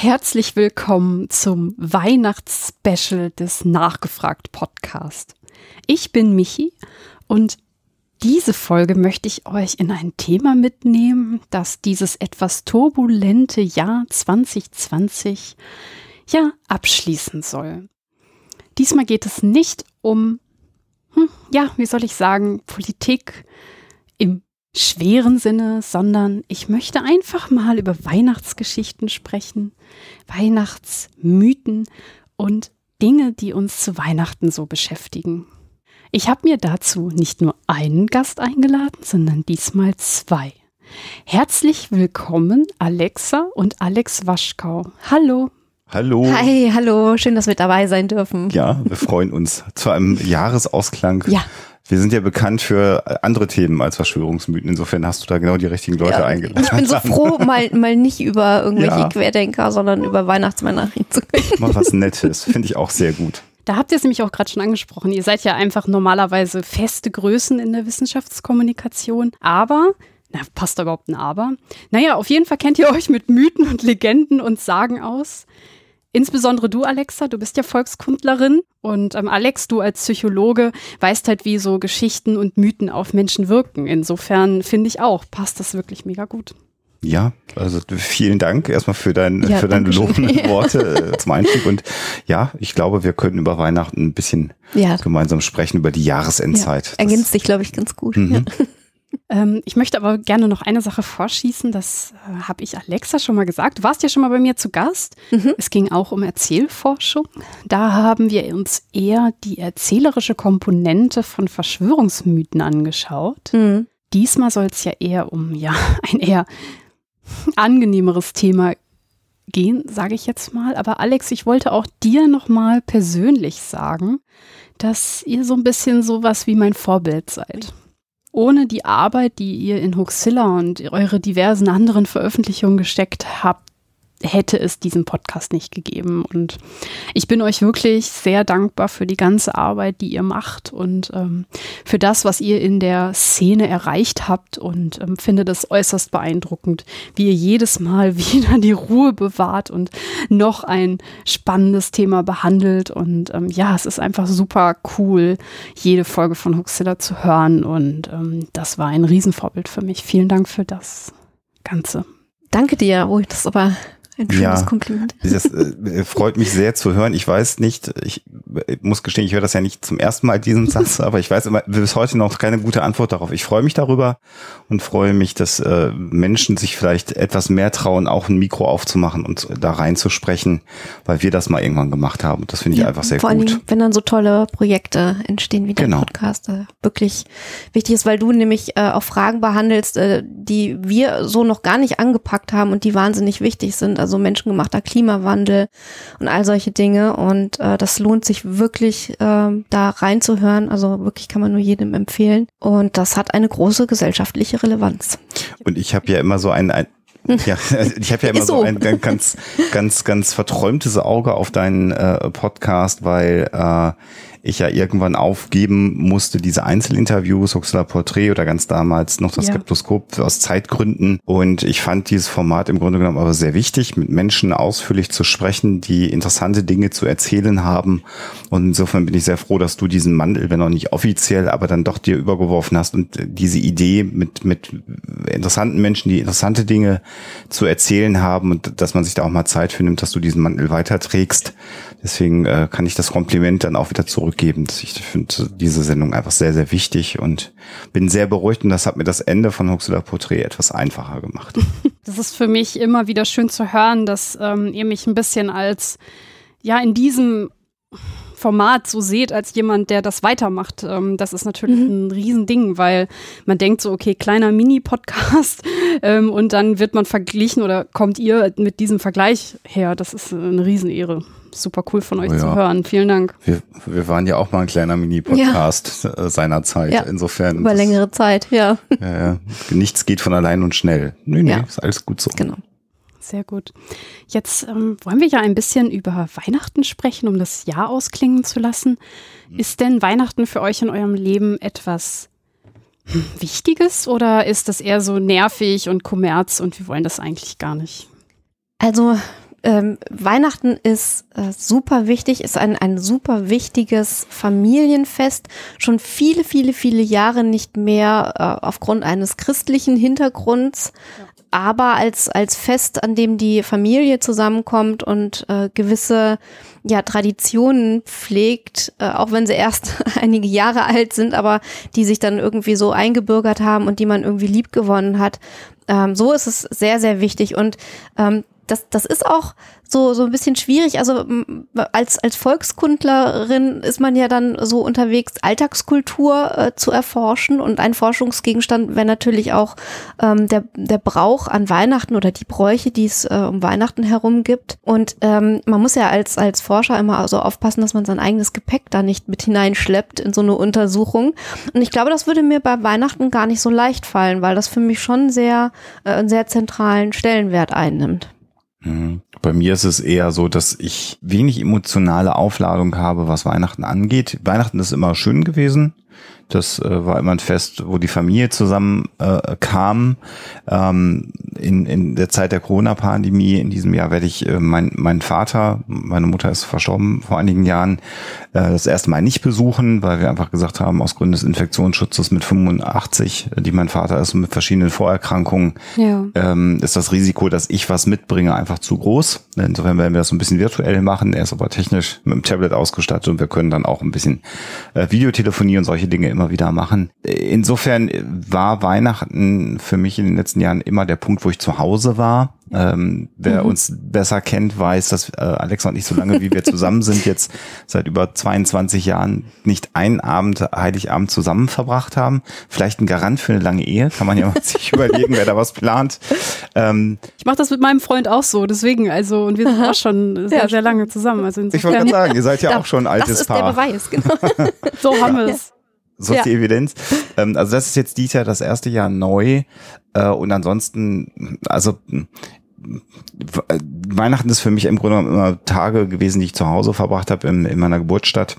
Herzlich willkommen zum Weihnachtsspecial des Nachgefragt Podcast. Ich bin Michi und diese Folge möchte ich euch in ein Thema mitnehmen, das dieses etwas turbulente Jahr 2020 ja abschließen soll. Diesmal geht es nicht um, hm, ja, wie soll ich sagen, Politik schweren Sinne, sondern ich möchte einfach mal über Weihnachtsgeschichten sprechen, Weihnachtsmythen und Dinge, die uns zu Weihnachten so beschäftigen. Ich habe mir dazu nicht nur einen Gast eingeladen, sondern diesmal zwei. Herzlich willkommen Alexa und Alex Waschkau. Hallo. Hallo. Hi, hallo, schön, dass wir dabei sein dürfen. Ja, wir freuen uns zu einem Jahresausklang. Ja. Wir sind ja bekannt für andere Themen als Verschwörungsmythen. Insofern hast du da genau die richtigen Leute Ja, eingeladen. Ich bin so froh, mal, mal nicht über irgendwelche Ja. Querdenker, sondern über Weihnachtsmänner reden zu können. Mal was Nettes. Finde ich auch sehr gut. Da habt ihr es nämlich auch gerade schon angesprochen. Ihr seid ja einfach normalerweise feste Größen in der Wissenschaftskommunikation. Aber, na, passt da überhaupt ein Aber? Naja, auf jeden Fall kennt ihr euch mit Mythen und Legenden und Sagen aus. Insbesondere du, Alexa, du bist ja Volkskundlerin. Und ähm, Alex, du als Psychologe weißt halt, wie so Geschichten und Mythen auf Menschen wirken. Insofern finde ich auch, passt das wirklich mega gut. Ja, also vielen Dank erstmal für, dein, Ja, für deine lobenden Worte äh, zum Einstieg. Und ja, ich glaube, wir können über Weihnachten ein bisschen Ja, gemeinsam sprechen, über die Jahresendzeit. ja. ergänzt sich, glaube ich, ganz gut. Mhm. Ja. Ähm, ich möchte aber gerne noch eine Sache vorschießen. Das äh, habe ich Alexa schon mal gesagt. Du warst ja schon mal bei mir zu Gast. Mhm. Es ging auch um Erzählforschung. Da haben wir uns eher die erzählerische Komponente von Verschwörungsmythen angeschaut. Mhm. Diesmal soll es ja eher um ja ein eher angenehmeres Thema gehen, sage ich jetzt mal. Aber Alex, ich wollte auch dir noch mal persönlich sagen, dass ihr so ein bisschen sowas wie mein Vorbild seid. Ohne die Arbeit, die ihr in Huxilla und eure diversen anderen Veröffentlichungen gesteckt habt, hätte es diesen Podcast nicht gegeben. Und ich bin euch wirklich sehr dankbar für die ganze Arbeit, die ihr macht und ähm, für das, was ihr in der Szene erreicht habt und ähm, finde das äußerst beeindruckend, wie ihr jedes Mal wieder die Ruhe bewahrt und noch ein spannendes Thema behandelt. Und ähm, ja, es ist einfach super cool, jede Folge von Huxilla zu hören. Und ähm, das war ein Riesenvorbild für mich. Vielen Dank für das Ganze. Danke dir. Oh, das ist aber ein schönes Ja. Kompliment. Das äh, freut mich sehr zu hören. Ich weiß nicht, ich äh, muss gestehen, ich höre das ja nicht zum ersten Mal, diesen Satz, aber ich weiß immer bis heute noch keine gute Antwort darauf. Ich freue mich darüber und freue mich, dass äh, Menschen sich vielleicht etwas mehr trauen, auch ein Mikro aufzumachen und da reinzusprechen, weil wir das mal irgendwann gemacht haben. Das finde ich einfach sehr Vor gut. Dingen, wenn dann so tolle Projekte entstehen wie der Genau. Podcast, äh, wirklich wichtig ist, weil du nämlich äh, auch Fragen behandelst, äh, die wir so noch gar nicht angepackt haben und die wahnsinnig wichtig sind. Also menschengemachter Klimawandel und all solche Dinge. Und äh, das lohnt sich wirklich, ähm, da reinzuhören. Also wirklich kann man nur jedem empfehlen. Und das hat eine große gesellschaftliche Relevanz. Und ich habe ja immer so ein, ein ja, ich habe ja immer so. so. ein ganz, ganz, ganz, ganz verträumtes Auge auf deinen äh, Podcast, weil äh, ich ja irgendwann aufgeben musste, diese Einzelinterviews, Huxler Porträt oder ganz damals noch das Ja. Skeptoskop aus Zeitgründen. Und ich fand dieses Format im Grunde genommen aber sehr wichtig, mit Menschen ausführlich zu sprechen, die interessante Dinge zu erzählen haben. Und insofern bin ich sehr froh, dass du diesen Mandel, wenn auch nicht offiziell, aber dann doch dir übergeworfen hast und diese Idee mit, mit interessanten Menschen, die interessante Dinge zu erzählen haben und dass man sich da auch mal Zeit für nimmt, dass du diesen Mantel weiterträgst. Deswegen äh, kann ich das Kompliment dann auch wieder zurückgeben. Ich finde diese Sendung einfach sehr, sehr wichtig und bin sehr beruhigt und das hat mir das Ende von Huxler Porträt etwas einfacher gemacht. Das ist für mich immer wieder schön zu hören, dass ähm, ihr mich ein bisschen als, ja, in diesem Format so seht, als jemand, der das weitermacht. Ähm, das ist natürlich ein Riesending, weil man denkt so, okay, kleiner Mini-Podcast ähm, und dann wird man verglichen oder kommt ihr mit diesem Vergleich her. Das ist eine Riesenehre. Super cool von euch Oh ja. zu hören. Vielen Dank. Wir, wir waren ja auch mal ein kleiner Mini-Podcast äh, seinerzeit. Ja, Insofern. Über das- längere Zeit, ja. Ja, ja. nichts geht von allein und schnell. Nee, nee, Ja. ist alles gut so. Genau. Sehr gut. Jetzt ähm, wollen wir ja ein bisschen über Weihnachten sprechen, um das Jahr ausklingen zu lassen. Ist denn Weihnachten für euch in eurem Leben etwas Wichtiges oder ist das eher so nervig und Kommerz und wir wollen das eigentlich gar nicht? Also ähm, Weihnachten ist äh, super wichtig, ist ein, ein super wichtiges Familienfest. Schon viele, viele, viele Jahre nicht mehr äh, aufgrund eines christlichen Hintergrunds. Ja. Aber als, als Fest, an dem die Familie zusammenkommt und äh, gewisse ja, Traditionen pflegt, äh, auch wenn sie erst einige Jahre alt sind, aber die sich dann irgendwie so eingebürgert haben und die man irgendwie lieb gewonnen hat. Ähm, so ist es sehr, sehr wichtig. Und ähm, das, das ist auch so, so ein bisschen schwierig. Also als, als Volkskundlerin ist man ja dann so unterwegs, Alltagskultur äh, zu erforschen. Und ein Forschungsgegenstand wäre natürlich auch ähm, der, der Brauch an Weihnachten oder die Bräuche, die es äh, um Weihnachten herum gibt. Und ähm, man muss ja als, als Forscher immer so aufpassen, dass man sein eigenes Gepäck da nicht mit hineinschleppt in so eine Untersuchung. Und ich glaube, das würde mir bei Weihnachten gar nicht so leicht fallen, weil das für mich schon sehr, äh, einen sehr zentralen Stellenwert einnimmt. Mhm. Bei mir ist es eher so, dass ich wenig emotionale Aufladung habe, was Weihnachten angeht. Weihnachten ist immer schön gewesen. Das äh, war immer ein Fest, wo die Familie zusammen äh, kam. Ähm, in, in der Zeit der Corona-Pandemie in diesem Jahr werde ich äh, mein, meinen Vater, meine Mutter ist verstorben vor einigen Jahren, äh, das erste Mal nicht besuchen, weil wir einfach gesagt haben, aus Gründen des Infektionsschutzes mit 85, die mein Vater ist mit verschiedenen Vorerkrankungen, ja. ähm, ist das Risiko, dass ich was mitbringe, einfach zu groß. Insofern werden wir das so ein bisschen virtuell machen. Er ist aber technisch mit dem Tablet ausgestattet und wir können dann auch ein bisschen äh, Videotelefonie und solche Dinge immer wieder machen. Insofern war Weihnachten für mich in den letzten Jahren immer der Punkt, wo ich zu Hause war. Ähm, wer mhm. uns besser kennt, weiß, dass äh, Alexa und ich so lange, wie wir zusammen sind, jetzt seit über 22 Jahren nicht einen Abend, Heiligabend zusammen verbracht haben. Vielleicht ein Garant für eine lange Ehe, kann man ja mal sich überlegen, wer da was plant. Ähm, ich mache das mit meinem Freund auch so, deswegen, also, und wir sind auch schon sehr, sehr lange zusammen. Also ich wollte gerade sagen, ihr seid ja da, auch schon ein altes Paar. Das ist der Beweis, genau. so haben wir es so ist ja. die Evidenz. Ähm, also das ist jetzt dieses Jahr das erste Jahr neu. Äh, und ansonsten, also Weihnachten ist für mich im Grunde immer Tage gewesen, die ich zu Hause verbracht habe in, in meiner Geburtsstadt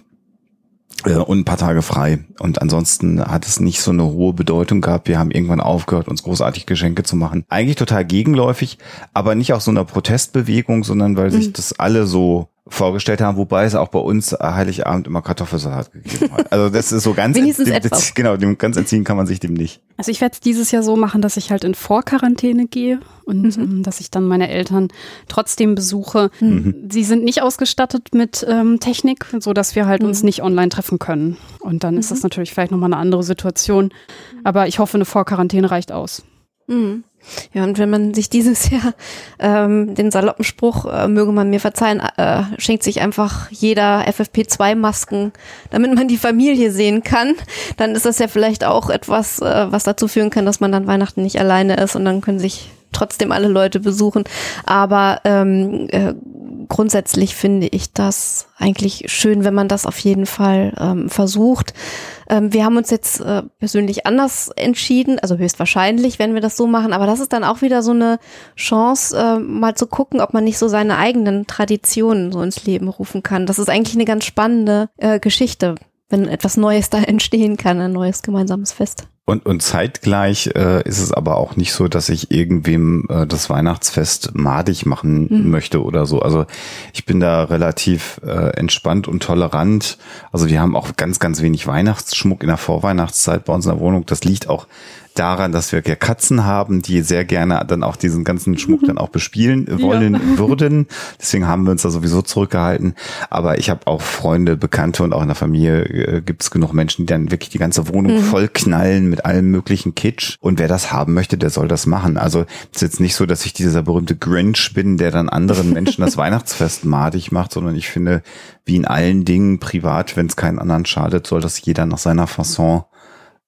äh, und ein paar Tage frei. Und ansonsten hat es nicht so eine hohe Bedeutung gehabt. Wir haben irgendwann aufgehört, uns großartig Geschenke zu machen. Eigentlich total gegenläufig, aber nicht aus so einer Protestbewegung, sondern weil sich mhm. das alle so vorgestellt haben, wobei es auch bei uns Heiligabend immer Kartoffelsalat gegeben hat. Also das ist so ganz Wenigstens dem, etwas. genau, dem ganz entziehen kann man sich dem nicht. Also ich werde es dieses Jahr so machen, dass ich halt in Vorquarantäne gehe und mhm. ähm, dass ich dann meine Eltern trotzdem besuche. Mhm. Sie sind nicht ausgestattet mit ähm, Technik, so dass wir halt mhm. uns nicht online treffen können. Und dann ist das mhm. natürlich vielleicht nochmal eine andere Situation. Aber ich hoffe, eine Vorquarantäne reicht aus. Mhm. Ja, und wenn man sich dieses Jahr ähm, den saloppen Spruch, äh, möge man mir verzeihen, äh, schenkt sich einfach jeder FFP2-Masken, damit man die Familie sehen kann, dann ist das ja vielleicht auch etwas, äh, was dazu führen kann, dass man dann Weihnachten nicht alleine ist und dann können sich trotzdem alle Leute besuchen. Aber ähm, äh, grundsätzlich finde ich das eigentlich schön, wenn man das auf jeden Fall ähm, versucht. Ähm, wir haben uns jetzt äh, persönlich anders entschieden, also höchstwahrscheinlich, wenn wir das so machen, aber das ist dann auch wieder so eine Chance, äh, mal zu gucken, ob man nicht so seine eigenen Traditionen so ins Leben rufen kann. Das ist eigentlich eine ganz spannende äh, Geschichte, wenn etwas Neues da entstehen kann, ein neues gemeinsames Fest. Und, und zeitgleich äh, ist es aber auch nicht so, dass ich irgendwem äh, das Weihnachtsfest madig machen mhm. möchte oder so. Also ich bin da relativ äh, entspannt und tolerant. Also wir haben auch ganz, ganz wenig Weihnachtsschmuck in der Vorweihnachtszeit bei uns in der Wohnung. Das liegt auch daran, dass wir Katzen haben, die sehr gerne dann auch diesen ganzen Schmuck dann auch bespielen wollen ja. würden. Deswegen haben wir uns da sowieso zurückgehalten. Aber ich habe auch Freunde, Bekannte und auch in der Familie äh, gibt es genug Menschen, die dann wirklich die ganze Wohnung mhm. voll knallen mit allem möglichen Kitsch. Und wer das haben möchte, der soll das machen. Also es ist jetzt nicht so, dass ich dieser berühmte Grinch bin, der dann anderen Menschen das Weihnachtsfest madig macht, sondern ich finde, wie in allen Dingen privat, wenn es keinen anderen schadet, soll das jeder nach seiner Fasson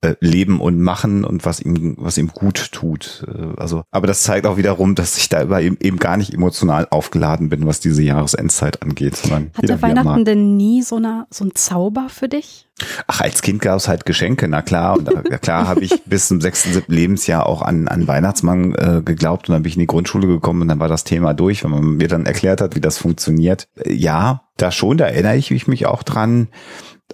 äh, leben und machen und was ihm, was ihm gut tut. Äh, also, aber das zeigt auch wiederum, dass ich da über eben, eben gar nicht emotional aufgeladen bin, was diese Jahresendzeit angeht. Sondern Hat der Weihnachten denn nie so, eine, so ein Zauber für dich? Ach, als Kind gab es halt Geschenke, na klar. Und ja, klar habe ich bis zum sechsten, siebten Lebensjahr auch an, an Weihnachtsmann äh, geglaubt und dann bin ich in die Grundschule gekommen und dann war das Thema durch, wenn man mir dann erklärt hat, wie das funktioniert. Äh, ja, da schon, da erinnere ich mich auch dran.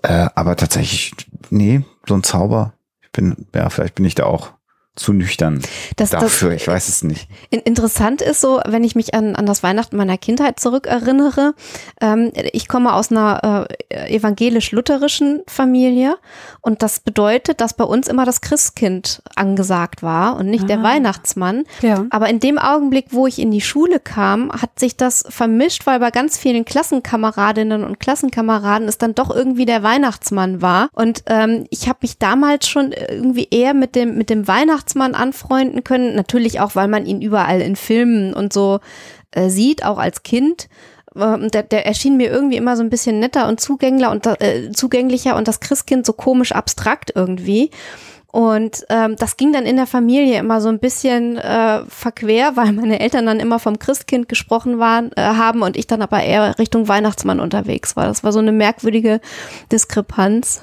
Äh, aber tatsächlich, nee, so ein Zauber bin, ja, vielleicht bin ich da auch zu nüchtern Das- das- dafür. ich weiß es nicht. In- Interessant ist so, wenn ich mich an, an das Weihnachten meiner Kindheit zurückerinnere. Ähm, ich komme aus einer äh, evangelisch-lutherischen Familie und das bedeutet, dass bei uns immer das Christkind angesagt war und nicht der Ah. Weihnachtsmann. Ja. Aber in dem Augenblick, wo ich in die Schule kam, hat sich das vermischt, weil bei ganz vielen Klassenkameradinnen und Klassenkameraden es dann doch irgendwie der Weihnachtsmann war. Und ähm, ich habe mich damals schon irgendwie eher mit dem, mit dem Weihnachtsmann anfreunden können. Natürlich auch, weil man ihn überall in Filmen und so äh, sieht, auch als Kind. Ähm, Der, der erschien mir irgendwie immer so ein bisschen netter und zugänglicher und, äh, zugänglicher und das Christkind so komisch abstrakt irgendwie. Und ähm, das ging dann in der Familie immer so ein bisschen äh, verquer, weil meine Eltern dann immer vom Christkind gesprochen waren, äh, haben und ich dann aber eher Richtung Weihnachtsmann unterwegs war. Das war so eine merkwürdige Diskrepanz.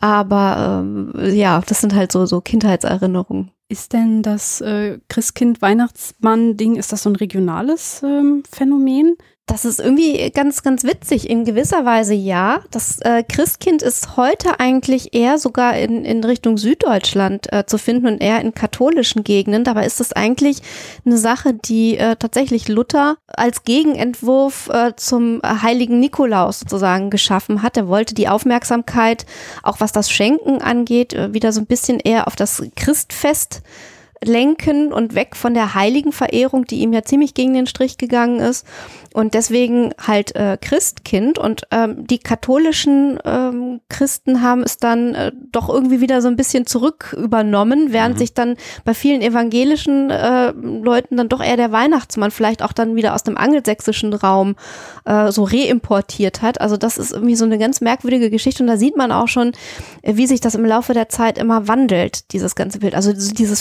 Aber ähm, ja, das sind halt so, so Kindheitserinnerungen. Ist denn das äh, Christkind-Weihnachtsmann-Ding, ist das so ein regionales ähm, Phänomen? Das ist irgendwie ganz, ganz witzig. In gewisser Weise ja. Das äh, Christkind ist heute eigentlich eher sogar in, in Richtung Süddeutschland äh, zu finden und eher in katholischen Gegenden. Dabei ist es eigentlich eine Sache, die äh, tatsächlich Luther als Gegenentwurf äh, zum heiligen Nikolaus sozusagen geschaffen hat. Er wollte die Aufmerksamkeit, auch was das Schenken angeht, äh, wieder so ein bisschen eher auf das Christfest lenken und weg von der heiligen Verehrung, die ihm ja ziemlich gegen den Strich gegangen ist. Und deswegen halt äh, Christkind. Und ähm, die katholischen ähm, Christen haben es dann äh, doch irgendwie wieder so ein bisschen zurück übernommen, während sich dann bei vielen evangelischen äh, Leuten dann doch eher der Weihnachtsmann vielleicht auch dann wieder aus dem angelsächsischen Raum äh, so reimportiert hat. Also das ist irgendwie so eine ganz merkwürdige Geschichte. Und da sieht man auch schon, äh, wie sich das im Laufe der Zeit immer wandelt, dieses ganze Bild. Also so dieses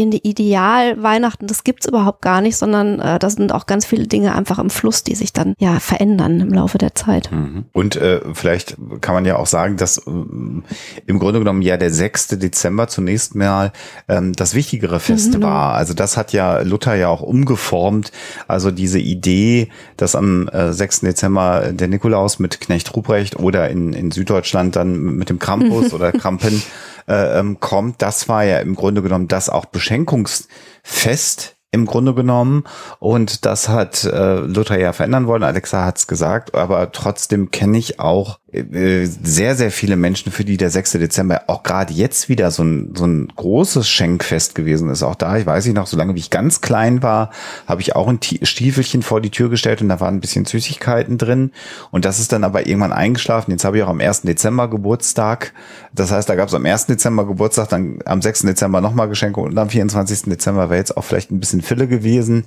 feststehende Ideal Weihnachten, das gibt's überhaupt gar nicht, sondern äh, da sind auch ganz viele Dinge einfach im Fluss, die sich dann ja verändern im Laufe der Zeit. Mhm. Und äh, vielleicht kann man ja auch sagen, dass ähm, im Grunde genommen ja der 6. Dezember zunächst mal ähm, das wichtigere Fest war. Also das hat ja Luther ja auch umgeformt. Also diese Idee, dass am äh, 6. Dezember der Nikolaus mit Knecht Ruprecht oder in, in Süddeutschland dann mit dem Krampus oder Krampen äh, ähm, kommt, das war ja im Grunde genommen das auch Beschenkungsfest im Grunde genommen. Und das hat äh, Luther ja verändern wollen. Alexa hat's gesagt, aber trotzdem kenne ich auch sehr, sehr viele Menschen, für die der 6. Dezember auch gerade jetzt wieder so ein, so ein großes Schenkfest gewesen ist. Auch da, ich weiß nicht noch, solange wie ich ganz klein war, habe ich auch ein Ti- Stiefelchen vor die Tür gestellt und da waren ein bisschen Süßigkeiten drin. Und das ist dann aber irgendwann eingeschlafen. Jetzt habe ich auch am 1. Dezember Geburtstag. Das heißt, da gab es am 1. Dezember Geburtstag, dann am 6. Dezember nochmal Geschenke und am 24. Dezember wäre jetzt auch vielleicht ein bisschen Fille gewesen.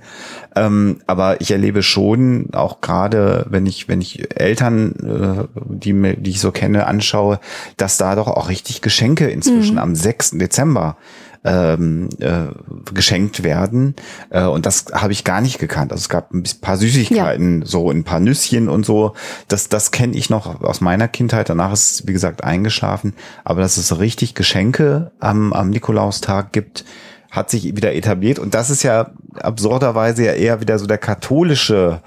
Ähm, aber ich erlebe schon, auch gerade wenn ich, wenn ich Eltern, äh, die, mir, die ich so kenne, anschaue, dass da doch auch richtig Geschenke inzwischen am 6. Dezember ähm, äh, geschenkt werden. Äh, und das habe ich gar nicht gekannt. Also es gab ein paar Süßigkeiten, so ein paar Nüsschen und so. Das, das kenne ich noch aus meiner Kindheit. Danach ist es, wie gesagt, eingeschlafen. Aber dass es richtig Geschenke am, am Nikolaustag gibt, hat sich wieder etabliert. Und das ist ja absurderweise ja eher wieder so der katholische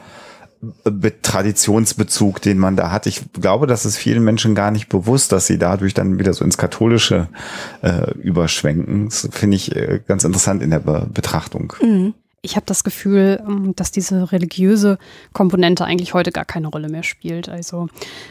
Traditionsbezug, den man da hat. Ich glaube, das ist vielen Menschen gar nicht bewusst, dass sie dadurch dann wieder so ins Katholische äh, überschwenken. Das finde ich äh, ganz interessant in der Be Betrachtung. Ich habe das Gefühl, ähm, dass diese religiöse Komponente eigentlich heute gar keine Rolle mehr spielt. Also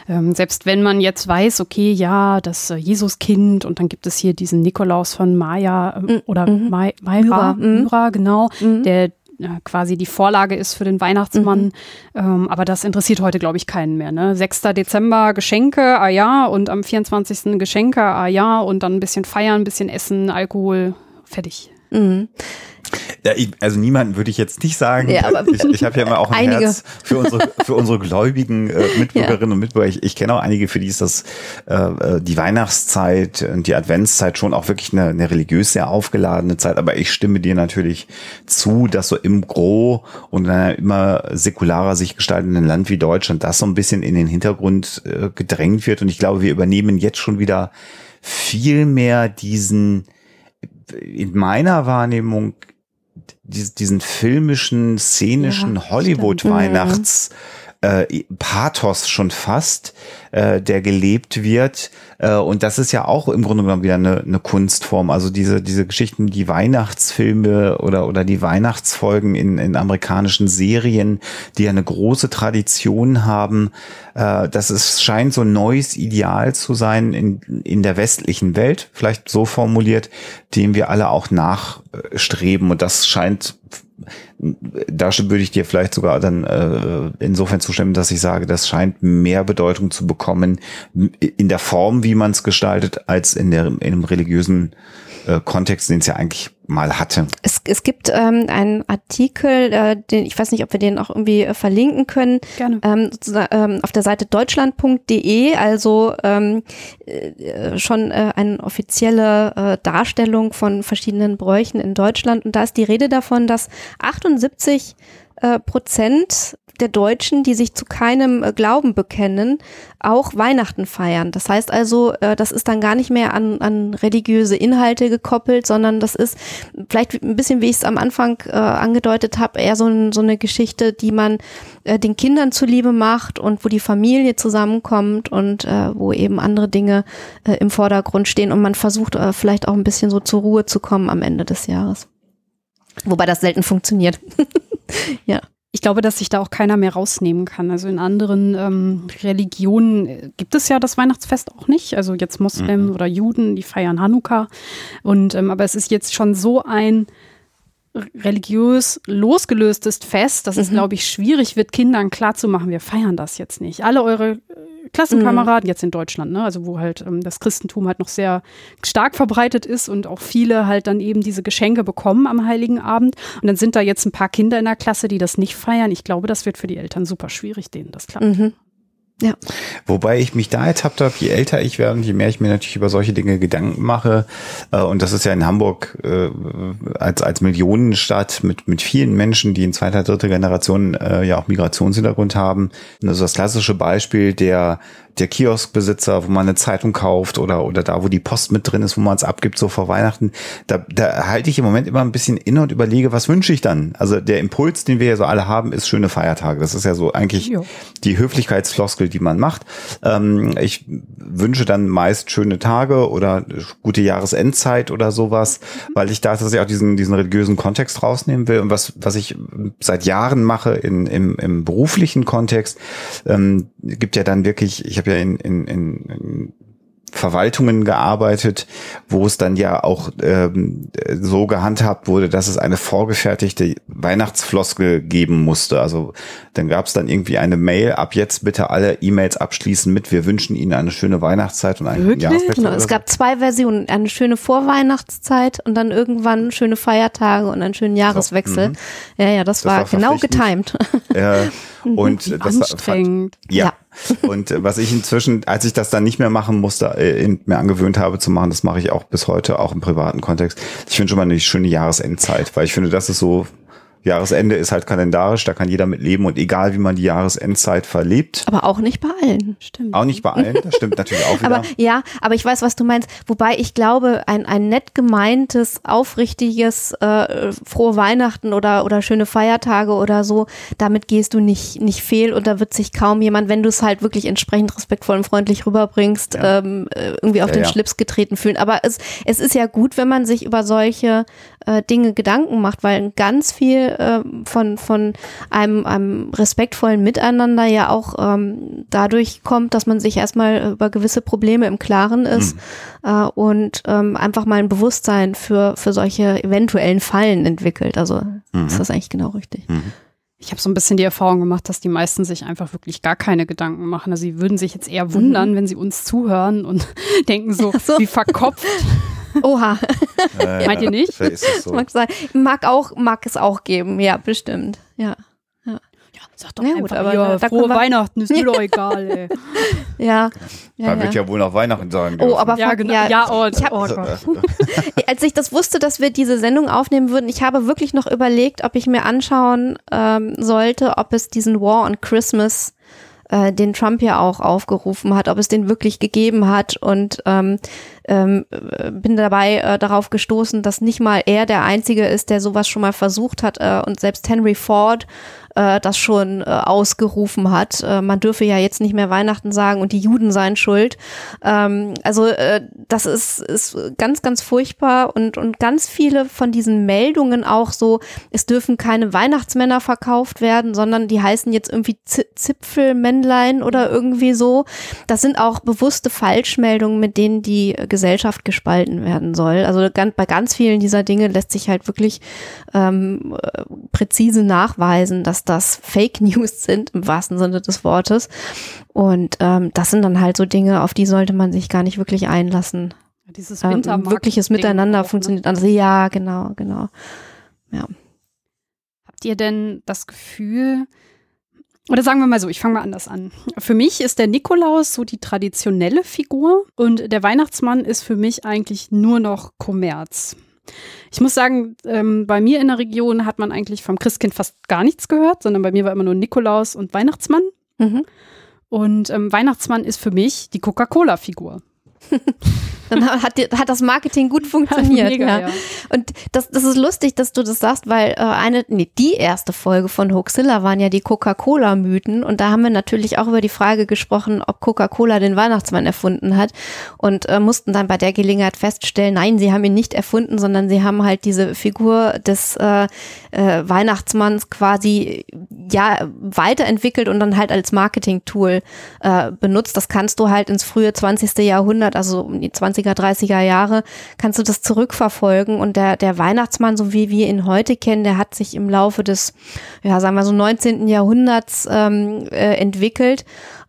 ähm, selbst wenn man jetzt weiß, okay, ja, das äh, Jesuskind und dann gibt es hier diesen Nikolaus von Maya ähm, oder Mai- Mayra, Myra, mhm. Myra, genau, der äh, quasi die Vorlage ist für den Weihnachtsmann. Ähm, aber das interessiert heute, glaube ich, keinen mehr. Ne? 6. Dezember Geschenke, ah ja, und am 24. Geschenke, ah ja, und dann ein bisschen feiern, ein bisschen essen, Alkohol, fertig. Mhm. Ja, ich, also niemanden würde ich jetzt nicht sagen. Ja, aber ich ich habe ja immer auch ein einige. Herz für unsere, für unsere gläubigen äh, Mitbürgerinnen und Mitbürger. Ich, ich kenne auch einige, für die ist das äh, äh, die Weihnachtszeit und die Adventszeit schon auch wirklich eine, eine religiös sehr aufgeladene Zeit. Aber ich stimme dir natürlich zu, dass so im Gro und in einer immer säkularer sich gestaltenden Land wie Deutschland das so ein bisschen in den Hintergrund äh, gedrängt wird. Und ich glaube, wir übernehmen jetzt schon wieder viel mehr diesen in meiner Wahrnehmung diesen filmischen, szenischen Ja, Hollywood-Weihnachts äh, Pathos schon fast, äh, der gelebt wird. Äh, und das ist ja auch im Grunde genommen wieder eine, eine Kunstform. Also diese, diese Geschichten, die Weihnachtsfilme oder, oder die Weihnachtsfolgen in, in amerikanischen Serien, die ja eine große Tradition haben, äh, das ist, scheint so ein neues Ideal zu sein in, in der westlichen Welt, vielleicht so formuliert, dem wir alle auch nachstreben. Und das scheint da würde ich dir vielleicht sogar dann äh, insofern zustimmen, dass ich sage, das scheint mehr Bedeutung zu bekommen in der Form, wie man es gestaltet, als in der in einem religiösen äh, Kontext, den es ja eigentlich mal hatte. Es, es gibt ähm, einen Artikel, äh, den ich weiß nicht, ob wir den auch irgendwie äh, verlinken können. Gerne. Ähm, ähm, auf der Seite deutschland.de, also ähm, äh, schon äh, eine offizielle äh, Darstellung von verschiedenen Bräuchen in Deutschland. Und da ist die Rede davon, dass 78 äh, Prozent der Deutschen, die sich zu keinem äh, Glauben bekennen, auch Weihnachten feiern. Das heißt also, äh, das ist dann gar nicht mehr an, an religiöse Inhalte gekoppelt, sondern das ist vielleicht ein bisschen, wie ich es am Anfang äh, angedeutet habe, eher so, ein, so eine Geschichte, die man den Kindern zuliebe macht und wo die Familie zusammenkommt und wo eben andere Dinge im Vordergrund stehen und man versucht vielleicht auch ein bisschen so zur Ruhe zu kommen am Ende des Jahres. Wobei das selten funktioniert. ja ich glaube, dass sich da auch keiner mehr rausnehmen kann. Also in anderen ähm, Religionen äh, gibt es ja das Weihnachtsfest auch nicht. Also jetzt Muslim mhm. oder Juden, die feiern Hanukkah. Und ähm, aber es ist jetzt schon so ein religiös losgelöstes Fest, dass mhm. es, glaube ich, schwierig wird, Kindern klarzumachen, wir feiern das jetzt nicht. Alle eure Klassenkameraden, mhm. jetzt in Deutschland, ne, also wo halt ähm, das Christentum halt noch sehr stark verbreitet ist und auch viele halt dann eben diese Geschenke bekommen am Heiligen Abend. Und dann sind da jetzt ein paar Kinder in der Klasse, die das nicht feiern. Ich glaube, das wird für die Eltern super schwierig, denen das klappt. Mhm. Ja. Wobei ich mich da ertappt habe, je älter ich werde und je mehr ich mir natürlich über solche Dinge Gedanken mache, äh, und das ist ja in Hamburg äh, als, als Millionenstadt mit, mit vielen Menschen, die in zweiter, dritter Generation äh, ja auch Migrationshintergrund haben. Also das klassische Beispiel der der Kioskbesitzer, wo man eine Zeitung kauft oder, oder da, wo die Post mit drin ist, wo man es abgibt, so vor Weihnachten, da, da halte ich im Moment immer ein bisschen inne und überlege, was wünsche ich dann? Also der Impuls, den wir ja so alle haben, ist schöne Feiertage. Das ist ja so eigentlich jo. die Höflichkeitsfloskel, die man macht. Ähm, ich wünsche dann meist schöne Tage oder gute Jahresendzeit oder sowas, mhm. weil ich da tatsächlich auch diesen, diesen religiösen Kontext rausnehmen will. Und was, was ich seit Jahren mache in, im, im beruflichen Kontext, ähm, gibt ja dann wirklich, ich habe habe ja in, in, in, Verwaltungen gearbeitet, wo es dann ja auch ähm, so gehandhabt wurde, dass es eine vorgefertigte Weihnachtsfloskel geben musste. Also dann gab es dann irgendwie eine Mail, ab jetzt bitte alle E-Mails abschließen mit, wir wünschen Ihnen eine schöne Weihnachtszeit und einen Jahreswechsel. Genau, es gab zwei Versionen, eine schöne Vorweihnachtszeit und dann irgendwann schöne Feiertage und einen schönen Jahreswechsel. So, mhm. ja, ja, das, das war, war genau getimed. Ja, und Wie das anstrengend. War, ja. ja. Und äh, was ich inzwischen, als ich das dann nicht mehr machen musste, äh, mir angewöhnt habe zu machen, das mache ich auch bis heute, auch im privaten Kontext. Ich finde schon mal eine schöne Jahresendzeit, weil ich finde, das ist so Jahresende ist halt kalendarisch, da kann jeder mit leben und egal wie man die Jahresendzeit verlebt. Aber auch nicht bei allen, stimmt. Auch nicht bei allen, das stimmt natürlich auch wieder. Aber ja, aber ich weiß, was du meinst. Wobei ich glaube, ein, ein nett gemeintes, aufrichtiges, äh, frohe Weihnachten oder, oder schöne Feiertage oder so, damit gehst du nicht, nicht fehl und da wird sich kaum jemand, wenn du es halt wirklich entsprechend respektvoll und freundlich rüberbringst, ja. ähm, irgendwie auf ja, den ja. Schlips getreten fühlen. Aber es, es ist ja gut, wenn man sich über solche äh, Dinge Gedanken macht, weil ganz viel äh, von, von einem, einem respektvollen Miteinander ja auch ähm, dadurch kommt, dass man sich erstmal über gewisse Probleme im Klaren ist mhm. äh, und ähm, einfach mal ein Bewusstsein für, für solche eventuellen Fallen entwickelt. Also mhm. ist das eigentlich genau richtig. Mhm. Ich habe so ein bisschen die Erfahrung gemacht, dass die meisten sich einfach wirklich gar keine Gedanken machen. Also sie würden sich jetzt eher wundern, mhm. wenn sie uns zuhören und denken so, so. wie verkopft. Oha. Äh, Meint ihr nicht? So. Mag sein. Mag auch, mag es auch geben, ja, bestimmt. Ja. Ja, sag doch ja, einfach, gut, aber ja, frohe Weihnachten, ist mir doch egal, ey. Ja. ja Man wird ja wohl noch Weihnachten sagen. Oh, aber ja, genau. Ja, ja oh, ich hab, oh als ich das wusste, dass wir diese Sendung aufnehmen würden, ich habe wirklich noch überlegt, ob ich mir anschauen ähm, sollte, ob es diesen War on Christmas äh, den Trump ja auch aufgerufen hat, ob es den wirklich gegeben hat und ähm, ähm, bin dabei äh, darauf gestoßen, dass nicht mal er der Einzige ist, der sowas schon mal versucht hat äh, und selbst Henry Ford äh, das schon äh, ausgerufen hat. Äh, man dürfe ja jetzt nicht mehr Weihnachten sagen und die Juden seien schuld. Ähm, also äh, das ist, ist ganz, ganz furchtbar und, und ganz viele von diesen Meldungen auch so, es dürfen keine Weihnachtsmänner verkauft werden, sondern die heißen jetzt irgendwie Z Zipfelmännlein oder irgendwie so. Das sind auch bewusste Falschmeldungen, mit denen die Gesellschaft gespalten werden soll. Also bei ganz vielen dieser Dinge lässt sich halt wirklich ähm, präzise nachweisen, dass das Fake News sind, im wahrsten Sinne des Wortes. Und ähm, das sind dann halt so Dinge, auf die sollte man sich gar nicht wirklich einlassen. Dieses Ähm, wirkliches Miteinander funktioniert. Also ja, genau, genau. Ja. Habt ihr denn das Gefühl, oder sagen wir mal so, ich fange mal anders an. Für mich ist der Nikolaus so die traditionelle Figur und der Weihnachtsmann ist für mich eigentlich nur noch Kommerz. Ich muss sagen, ähm, bei mir in der Region hat man eigentlich vom Christkind fast gar nichts gehört, sondern bei mir war immer nur Nikolaus und Weihnachtsmann. Mhm. Und ähm, Weihnachtsmann ist für mich die Coca-Cola-Figur. Dann hat, die- hat das Marketing gut funktioniert. Mega, ja. ja. Und das, das ist lustig, dass du das sagst, weil äh, eine, nee, die erste Folge von Hoaxilla waren ja die Coca-Cola-Mythen und da haben wir natürlich auch über die Frage gesprochen, ob Coca-Cola den Weihnachtsmann erfunden hat und äh, mussten dann bei der Gelegenheit feststellen, nein, sie haben ihn nicht erfunden, sondern sie haben halt diese Figur des äh, äh, Weihnachtsmanns quasi ja weiterentwickelt und dann halt als Marketing-Tool äh, benutzt. Das kannst du halt ins frühe 20. Jahrhundert, also um die 20er, 30er Jahre, kannst du das zurückverfolgen. Und der, der Weihnachtsmann, so wie wir ihn heute kennen, der hat sich im Laufe des, ja, sagen wir so 19. Jahrhunderts ähm, äh, entwickelt.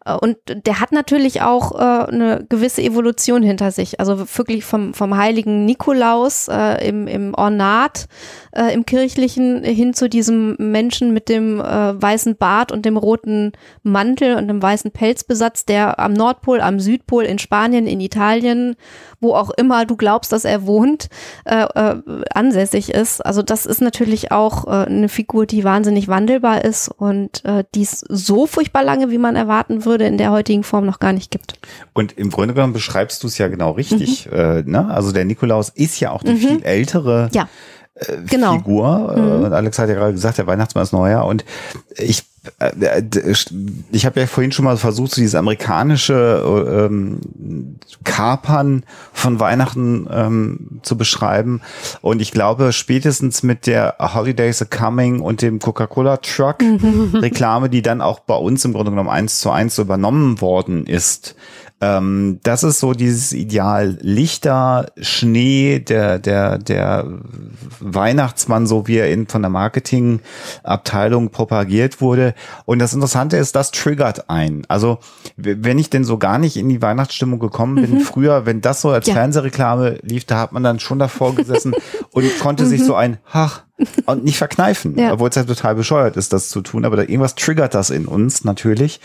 Äh, Und der hat natürlich auch äh, eine gewisse Evolution hinter sich. Also wirklich vom, vom heiligen Nikolaus äh, im, im Ornat, äh, im kirchlichen, hin zu diesem Menschen mit dem äh, weißen Bart und dem roten Mantel und dem weißen Pelzbesatz, der am Nordpol, am Südpol, in Spanien, in Italien, wo auch immer du glaubst, dass er wohnt, äh, äh, ansässig ist. Also das ist natürlich auch äh, eine Figur, die wahnsinnig wandelbar ist und äh, die es so furchtbar lange, wie man erwarten würde, in der heutigen Form noch gar nicht gibt. Und im Grunde genommen beschreibst du es ja genau richtig. Äh, ne? Also der Nikolaus ist ja auch die viel ältere Ja, äh, genau. Figur. Äh, und Alex hat ja gerade gesagt, der Weihnachtsmann ist neuer. Und ich, äh, d- ich habe ja vorhin schon mal versucht, so dieses amerikanische äh, ähm, Kapern von Weihnachten ähm, zu beschreiben. Und ich glaube, spätestens mit der Holidays are Coming und dem Coca-Cola-Truck Reklame, die dann auch bei uns im Grunde genommen eins zu eins übernommen worden ist, ähm, das ist so dieses Ideal Lichter, Schnee, der, der, der Weihnachtsmann, so wie er in, von der Marketingabteilung propagiert wurde. Und das Interessante ist, das triggert ein. Also, wenn ich denn so gar nicht in die Weihnachtsstimmung gekommen bin, früher, wenn das so als Ja. Fernsehreklame lief, da hat man dann schon davor gesessen und konnte sich so ein, ach, und nicht verkneifen, Ja. obwohl es ja total bescheuert ist, das zu tun, aber da, irgendwas triggert das in uns natürlich.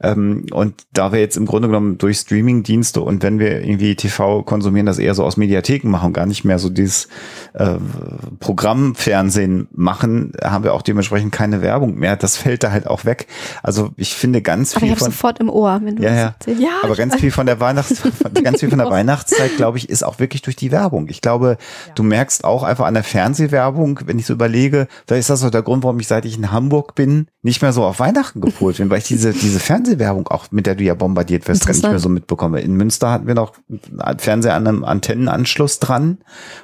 Ähm, und da wir jetzt im Grunde genommen durch Streamingdienste und wenn wir irgendwie TV konsumieren, das eher so aus Mediatheken machen, gar nicht mehr so dieses äh, Programmfernsehen machen, haben wir auch dementsprechend keine Werbung mehr. Das fällt da halt auch weg. Also ich finde ganz aber ich viel habe sofort im Ohr, wenn du ja, das ja. Ja, Aber ganz viel von der Weihnachts, ganz viel von der Weihnachtszeit, glaube ich, ist auch wirklich durch die Werbung. Ich glaube, du merkst auch einfach an der Fernsehwerbung, wenn ich so überlege, vielleicht ist das so der Grund, warum ich seit ich in Hamburg bin, nicht mehr so auf Weihnachten gepolt bin, weil ich diese, diese Fernsehwerbung auch, mit der du ja bombardiert wirst, gar nicht mehr so mitbekomme. In Münster hatten wir noch Fernseher an einem Antennenanschluss dran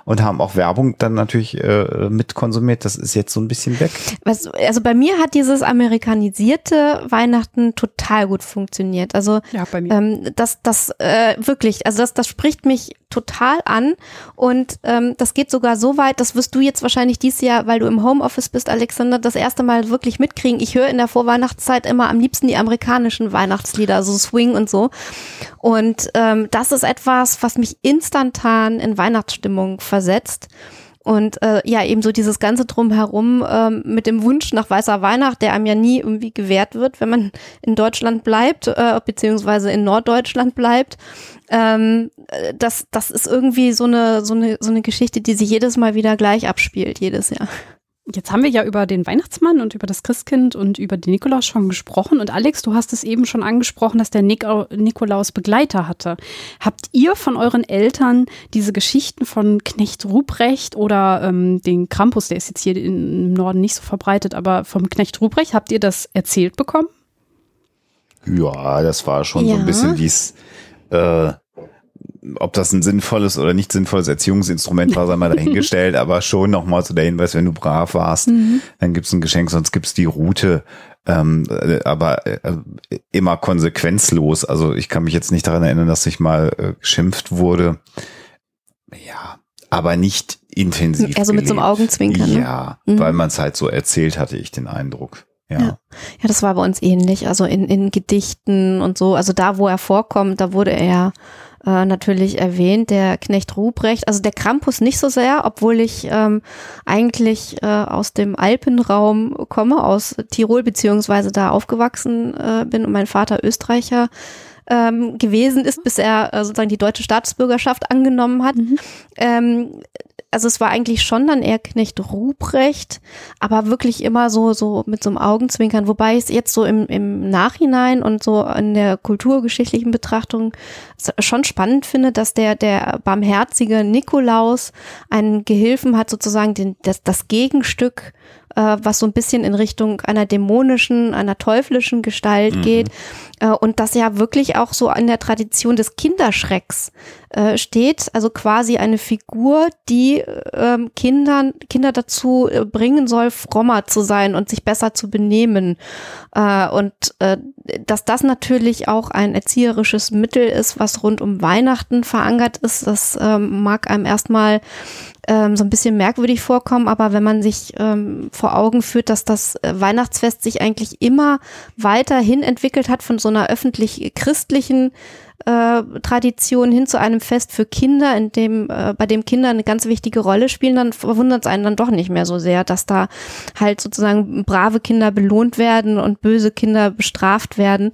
und haben auch Werbung dann natürlich äh, mit konsumiert. Das ist jetzt so ein bisschen weg. Was, also bei mir hat dieses amerikanisierte Weihnachten total gut funktioniert. Also Ja, bei mir. ähm, das, das äh, wirklich, also das, das spricht mich total an und ähm, das geht sogar so weit, das wirst du jetzt wahrscheinlich dieses Jahr, weil du im Homeoffice bist, Alexander, das erste Mal wirklich mitkriegen. Ich höre in der Vorweihnachtszeit immer am liebsten die amerikanischen Weihnachtslieder, also Swing und so. Und ähm, das ist etwas, was mich instantan in Weihnachtsstimmung versetzt. Und äh, ja, eben so dieses ganze Drumherum ähm, mit dem Wunsch nach weißer Weihnacht, der einem ja nie irgendwie gewährt wird, wenn man in Deutschland bleibt, äh, beziehungsweise in Norddeutschland bleibt. Ähm, äh, das, das ist irgendwie so eine, so, eine, so eine Geschichte, die sich jedes Mal wieder gleich abspielt, jedes Jahr. Jetzt haben wir ja über den Weihnachtsmann und über das Christkind und über den Nikolaus schon gesprochen. Und Alex, du hast es eben schon angesprochen, dass der Nik Nikolaus Begleiter hatte. Habt ihr von euren Eltern diese Geschichten von Knecht Ruprecht oder ähm, den Krampus, der ist jetzt hier im Norden nicht so verbreitet, aber vom Knecht Ruprecht, habt ihr das erzählt bekommen? Ja, das war schon Ja. so ein bisschen dies, äh, ob das ein sinnvolles oder nicht sinnvolles Erziehungsinstrument war, sei mal dahingestellt, aber schon nochmal so der Hinweis, wenn du brav warst, dann gibt's ein Geschenk, sonst gibt's die Route. Ähm, äh, aber äh, immer konsequenzlos. Also ich kann mich jetzt nicht daran erinnern, dass ich mal äh, geschimpft wurde. Ja, aber nicht intensiv. Also mit so einem. Augenzwinkern, ne? Ja, Mhm. weil man es halt so erzählt hatte, ich den Eindruck. Ja. Ja. Ja, das war bei uns ähnlich. Also in, in Gedichten und so. Also da, wo er vorkommt, da wurde er äh, natürlich erwähnt, der Knecht Ruprecht. Also der Krampus nicht so sehr, obwohl ich ähm, eigentlich äh, aus dem Alpenraum komme, aus Tirol, beziehungsweise da aufgewachsen äh, bin und mein Vater Österreicher ähm, gewesen ist, bis er äh, sozusagen die deutsche Staatsbürgerschaft angenommen hat. Ähm, also es war eigentlich schon dann eher Knecht Ruprecht, aber wirklich immer so, so mit so einem Augenzwinkern, wobei ich es jetzt so im, im Nachhinein und so in der kulturgeschichtlichen Betrachtung schon spannend finde, dass der, der barmherzige Nikolaus einen Gehilfen hat, sozusagen den, das, das Gegenstück, äh, was so ein bisschen in Richtung einer dämonischen, einer teuflischen Gestalt geht äh, und das ja wirklich auch so an der Tradition des Kinderschrecks äh, steht, also quasi eine Figur, die ähm, Kindern, Kinder dazu äh, bringen soll, frommer zu sein und sich besser zu benehmen. Äh, und äh, dass das natürlich auch ein erzieherisches Mittel ist, was rund um Weihnachten verankert ist, das ähm, mag einem erstmal ähm, so ein bisschen merkwürdig vorkommen, aber wenn man sich ähm, vor Augen führt, dass das äh, Weihnachtsfest sich eigentlich immer weiterhin entwickelt hat von so einer öffentlich christlichen äh, Tradition hin zu einem Fest für Kinder, in dem, äh, bei dem Kinder eine ganz wichtige Rolle spielen, dann verwundert es einen dann doch nicht mehr so sehr, dass da halt sozusagen brave Kinder belohnt werden und böse Kinder bestraft werden.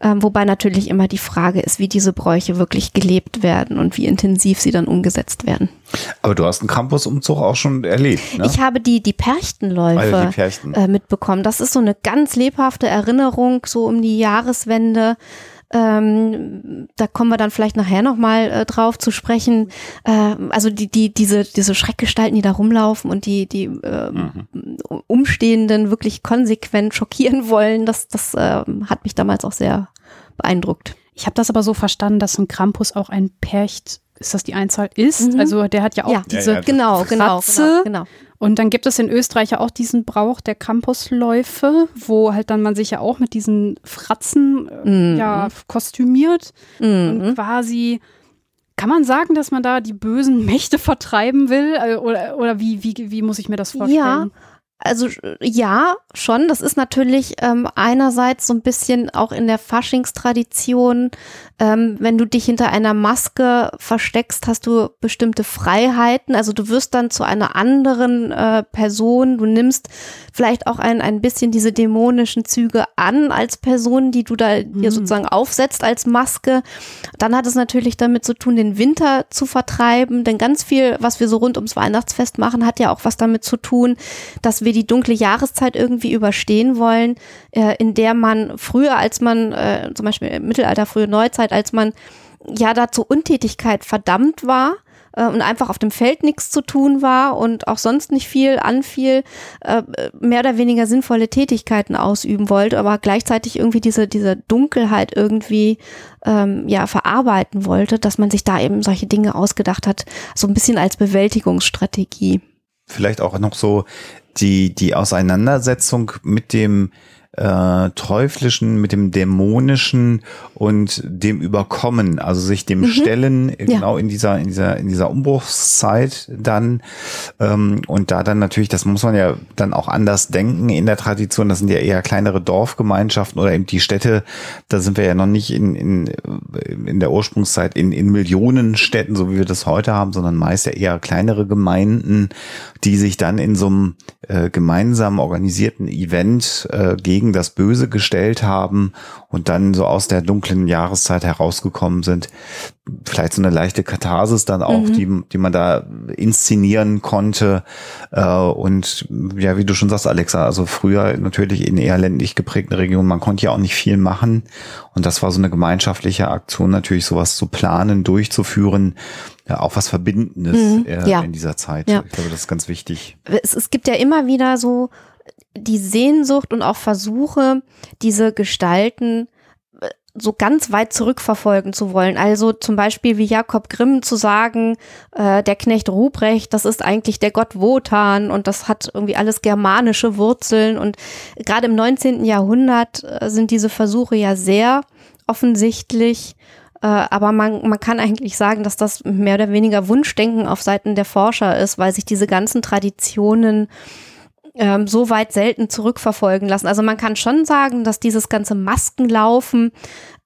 Ähm, wobei natürlich immer die Frage ist, wie diese Bräuche wirklich gelebt werden und wie intensiv sie dann umgesetzt werden. Aber du hast einen Campusumzug auch schon erlebt, ne? Ich habe die, die Perchtenläufe Also die Perchten. äh, mitbekommen. Das ist so eine ganz lebhafte Erinnerung, so um die Jahreswende. Ähm, da kommen wir dann vielleicht nachher nochmal äh, drauf zu sprechen. Äh, also die, die, diese, diese Schreckgestalten, die da rumlaufen und die, die äh, Umstehenden wirklich konsequent schockieren wollen, das, das äh, hat mich damals auch sehr beeindruckt. Ich habe das aber so verstanden, dass ein Krampus auch ein Percht, ist das die Einzahl, ist. Mhm. Also der hat ja auch Ja. diese Ja, ja, Genau, genau, genau, genau. Und dann gibt es in Österreich ja auch diesen Brauch der Campusläufe, wo halt dann man sich ja auch mit diesen Fratzen äh, Mhm. ja kostümiert und Mhm. quasi kann man sagen, dass man da die bösen Mächte vertreiben will? Äh, Oder, oder wie, wie, wie muss ich mir das vorstellen? Ja, Also ja, schon. Das ist natürlich ähm, einerseits so ein bisschen auch in der Faschingstradition, ähm, wenn du dich hinter einer Maske versteckst, hast du bestimmte Freiheiten. Also du wirst dann zu einer anderen äh, Person. Du nimmst vielleicht auch ein, ein bisschen diese dämonischen Züge an als Person, die du da dir Mhm. sozusagen aufsetzt als Maske. Dann hat es natürlich damit zu tun, den Winter zu vertreiben. Denn ganz viel, was wir so rund ums Weihnachtsfest machen, hat ja auch was damit zu tun, dass wir die dunkle Jahreszeit irgendwie überstehen wollen, äh, in der man früher, als man, äh, zum Beispiel im Mittelalter, frühe Neuzeit, als man ja da zur Untätigkeit verdammt war äh, und einfach auf dem Feld nichts zu tun war und auch sonst nicht viel anfiel, äh, mehr oder weniger sinnvolle Tätigkeiten ausüben wollte, aber gleichzeitig irgendwie diese, diese Dunkelheit irgendwie ähm, ja verarbeiten wollte, dass man sich da eben solche Dinge ausgedacht hat, so ein bisschen als Bewältigungsstrategie. Vielleicht auch noch so die, die Auseinandersetzung mit dem äh, teuflischen, mit dem dämonischen und dem Überkommen, also sich dem Stellen äh, Ja. genau in dieser, in dieser, in dieser Umbruchszeit dann ähm, und da dann natürlich, das muss man ja dann auch anders denken in der Tradition, das sind ja eher kleinere Dorfgemeinschaften oder eben die Städte, da sind wir ja noch nicht in, in, in der Ursprungszeit in, in Millionen Städten, so wie wir das heute haben, sondern meist ja eher kleinere Gemeinden, die sich dann in so einem äh, gemeinsam organisierten Event äh, gegen das Böse gestellt haben und dann so aus der dunklen Jahreszeit herausgekommen sind. Vielleicht so eine leichte Katharsis dann auch, mhm. die, die man da inszenieren konnte. Äh, und ja, wie du schon sagst, Alexa, also früher natürlich in eher ländlich geprägten Regionen, man konnte ja auch nicht viel machen. Und das war so eine gemeinschaftliche Aktion, natürlich sowas zu planen, durchzuführen ja, auch was Verbindendes mhm, äh, ja. in dieser Zeit. Ja. Ich glaube, das ist ganz wichtig. Es, es gibt ja immer wieder so die Sehnsucht und auch Versuche, diese Gestalten äh, so ganz weit zurückverfolgen zu wollen. Also zum Beispiel wie Jakob Grimm zu sagen, äh, der Knecht Ruprecht, das ist eigentlich der Gott Wotan und das hat irgendwie alles germanische Wurzeln. Und gerade im 19. Jahrhundert äh, sind diese Versuche ja sehr offensichtlich äh, aber man, man kann eigentlich sagen, dass das mehr oder weniger Wunschdenken auf Seiten der Forscher ist, weil sich diese ganzen Traditionen ähm, so weit selten zurückverfolgen lassen. Also man kann schon sagen, dass dieses ganze Maskenlaufen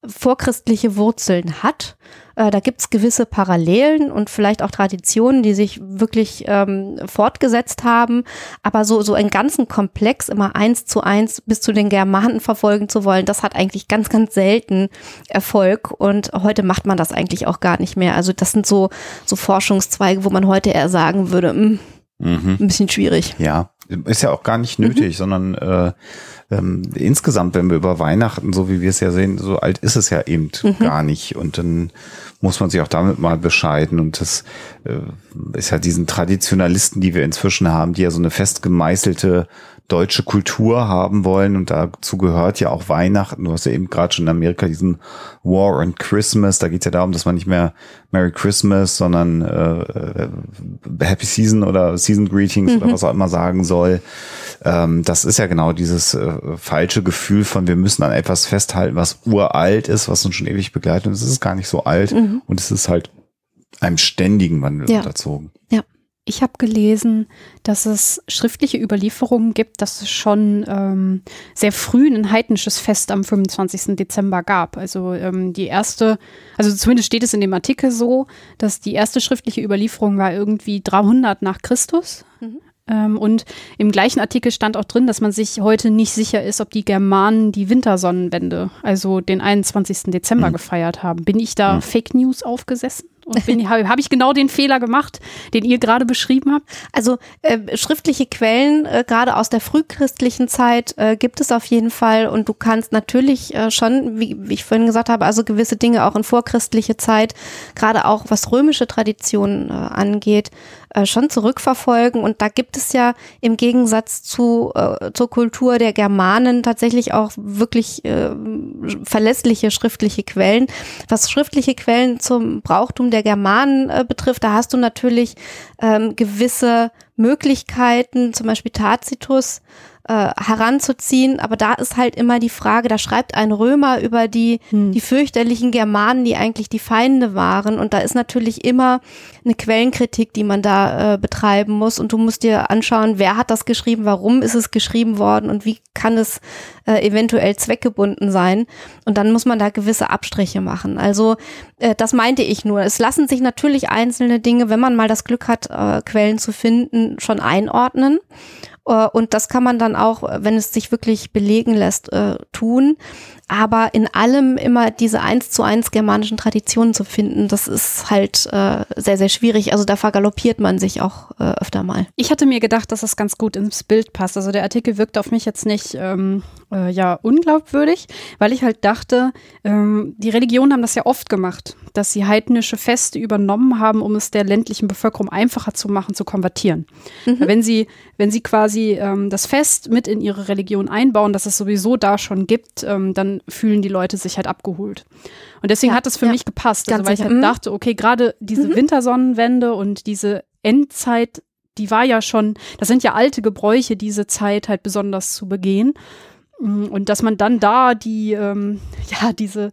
vorchristliche Wurzeln hat. Äh, da gibt's gewisse Parallelen und vielleicht auch Traditionen, die sich wirklich ähm, fortgesetzt haben. Aber so, so einen ganzen Komplex immer eins zu eins bis zu den Germanen verfolgen zu wollen, das hat eigentlich ganz, ganz selten Erfolg. Und heute macht man das eigentlich auch gar nicht mehr. Also das sind so, so Forschungszweige, wo man heute eher sagen würde, mh, mm, mhm. ein bisschen schwierig. Ja, ist ja auch gar nicht nötig, mhm. sondern äh, ähm, insgesamt, wenn wir über Weihnachten, so wie wir es ja sehen, so alt ist es ja eben mhm. gar nicht. Und dann muss man sich auch damit mal bescheiden. Und das äh, ist ja diesen Traditionalisten, die wir inzwischen haben, die ja so eine fest gemeißelte deutsche Kultur haben wollen und dazu gehört ja auch Weihnachten. Du hast ja eben gerade schon in Amerika diesen War on Christmas. Da geht es ja darum, dass man nicht mehr Merry Christmas, sondern äh, äh, Happy Season oder Season Greetings mhm. oder was auch immer sagen soll. Ähm, das ist ja genau dieses äh, falsche Gefühl von, wir müssen an etwas festhalten, was uralt ist, was uns schon ewig begleitet. Und es ist gar nicht so alt mhm. und es ist halt einem ständigen Wandel ja. unterzogen. Ja. Ich habe gelesen, dass es schriftliche Überlieferungen gibt, dass es schon ähm, sehr früh ein heidnisches Fest am 25. Dezember gab. Also ähm, die erste, also zumindest steht es in dem Artikel so, dass die erste schriftliche Überlieferung war irgendwie 300 nach Christus. Mhm. Ähm, und im gleichen Artikel stand auch drin, dass man sich heute nicht sicher ist, ob die Germanen die Wintersonnenwende, also den 21. Dezember, mhm. gefeiert haben. Bin ich da mhm. Fake News aufgesessen? Und habe hab ich genau den Fehler gemacht, den ihr gerade beschrieben habt? Also äh, schriftliche Quellen, äh, gerade aus der frühchristlichen Zeit, äh, gibt es auf jeden Fall. Und du kannst natürlich äh, schon, wie, wie ich vorhin gesagt habe, also gewisse Dinge auch in vorchristliche Zeit, gerade auch was römische Traditionen äh, angeht, äh, schon zurückverfolgen. Und da gibt es ja im Gegensatz zu, äh, zur Kultur der Germanen tatsächlich auch wirklich äh, verlässliche schriftliche Quellen. Was schriftliche Quellen zum Brauchtum der Germanen äh, betrifft, da hast du natürlich ähm, gewisse Möglichkeiten, zum Beispiel Tacitus, äh, heranzuziehen. Aber da ist halt immer die Frage, da schreibt ein Römer über die, hm. die fürchterlichen Germanen, die eigentlich die Feinde waren. Und da ist natürlich immer eine Quellenkritik, die man da äh, betreiben muss. Und du musst dir anschauen, wer hat das geschrieben, warum ist es geschrieben worden und wie kann es äh, eventuell zweckgebunden sein. Und dann muss man da gewisse Abstriche machen. Also äh, das meinte ich nur. Es lassen sich natürlich einzelne Dinge, wenn man mal das Glück hat, äh, Quellen zu finden, schon einordnen. Äh, und das kann man dann auch, wenn es sich wirklich belegen lässt, äh, tun. Aber in allem immer diese eins zu eins germanischen Traditionen zu finden, das ist halt äh, sehr, sehr schwierig. Also da vergaloppiert man sich auch äh, öfter mal. Ich hatte mir gedacht, dass das ganz gut ins Bild passt. Also der Artikel wirkt auf mich jetzt nicht ähm, äh, ja unglaubwürdig, weil ich halt dachte, ähm, die Religionen haben das ja oft gemacht, dass sie heidnische Feste übernommen haben, um es der ländlichen Bevölkerung einfacher zu machen, zu konvertieren. Mhm. Wenn sie, wenn sie quasi ähm, das Fest mit in ihre Religion einbauen, dass es sowieso da schon gibt, ähm, dann fühlen die Leute sich halt abgeholt. Und deswegen ja, hat es für ja. mich gepasst, also, weil ich halt mhm. dachte, okay, gerade diese mhm. Wintersonnenwende und diese Endzeit, die war ja schon, das sind ja alte Gebräuche, diese Zeit halt besonders zu begehen. Mm, und dass man dann da die, ähm, ja, diese,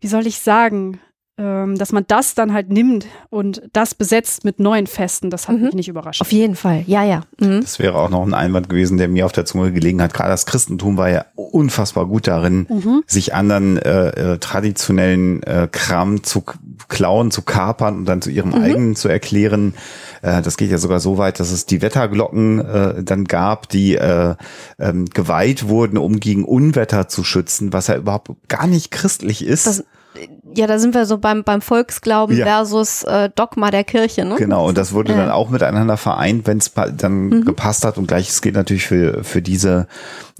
wie soll ich sagen, dass man das dann halt nimmt und das besetzt mit neuen Festen, das hat Mhm. mich nicht überrascht. Auf jeden Fall, ja, ja. Mhm. Das wäre auch noch ein Einwand gewesen, der mir auf der Zunge gelegen hat. Gerade das Christentum war ja unfassbar gut darin, Mhm. sich anderen äh, äh, traditionellen äh, Kram zu klauen, zu kapern und dann zu ihrem Mhm. eigenen zu erklären. Äh, das geht ja sogar so weit, dass es die Wetterglocken äh, dann gab, die äh, ähm, geweiht wurden, um gegen Unwetter zu schützen, was ja überhaupt gar nicht christlich ist. Das, ja, da sind wir so beim, beim Volksglauben Ja. versus äh, Dogma der Kirche, ne? Genau, und das wurde Ja. dann auch miteinander vereint, wenn es dann Mhm. gepasst hat. Und gleiches gilt natürlich für, für diese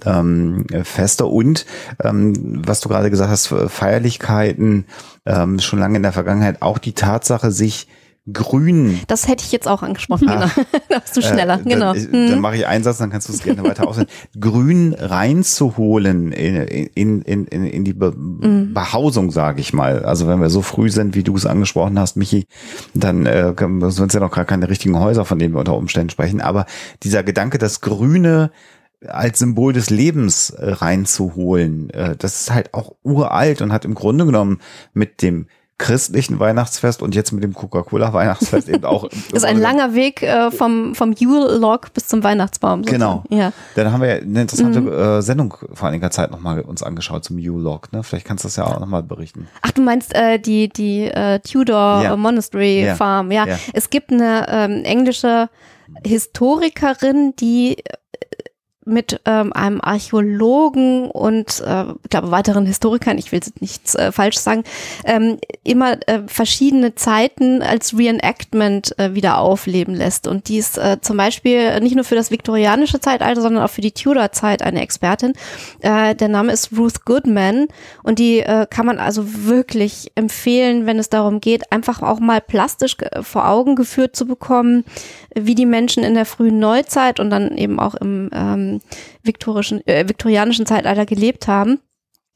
ähm, Feste. Und ähm, was du gerade gesagt hast, Feierlichkeiten ähm, schon lange in der Vergangenheit, auch die Tatsache, sich grün Das hätte ich jetzt auch angesprochen, genau. da bist du schneller, äh, genau. Dann, dann Mhm. mache ich einen Satz, dann kannst du es gerne weiter ausführen. Grün reinzuholen in, in, in, in, in die Be Mhm. Behausung, sage ich mal. Also wenn wir so früh sind, wie du es angesprochen hast, Michi, dann äh, sind es ja noch gar keine richtigen Häuser, von denen wir unter Umständen sprechen. Aber dieser Gedanke, das Grüne als Symbol des Lebens äh, reinzuholen, äh, das ist halt auch uralt und hat im Grunde genommen mit dem christlichen Weihnachtsfest und jetzt mit dem Coca-Cola Weihnachtsfest eben auch. ist ein langer Weg äh, vom, vom Yule-Log bis zum Weihnachtsbaum. Genau. sozusagen. Ja. Dann haben wir ja eine interessante Mhm. äh, Sendung vor einiger Zeit nochmal uns angeschaut zum U-Log. Ne? Vielleicht kannst du das ja auch nochmal berichten. Ach, du meinst äh, die, die äh, Tudor Ja. Monastery Ja. Farm, ja. Ja. Es gibt eine ähm, englische Historikerin, die mit ähm, einem Archäologen und äh, ich glaube weiteren Historikern, ich will nichts äh, falsch sagen, ähm, immer äh, verschiedene Zeiten als Reenactment äh, wieder aufleben lässt. Und die ist äh, zum Beispiel nicht nur für das viktorianische Zeitalter, sondern auch für die Tudor-Zeit eine Expertin. Äh, der Name ist Ruth Goodman und die äh, kann man also wirklich empfehlen, wenn es darum geht, einfach auch mal plastisch äh, vor Augen geführt zu bekommen, wie die Menschen in der frühen Neuzeit und dann eben auch im ähm, viktorischen, äh, viktorianischen Zeitalter gelebt haben.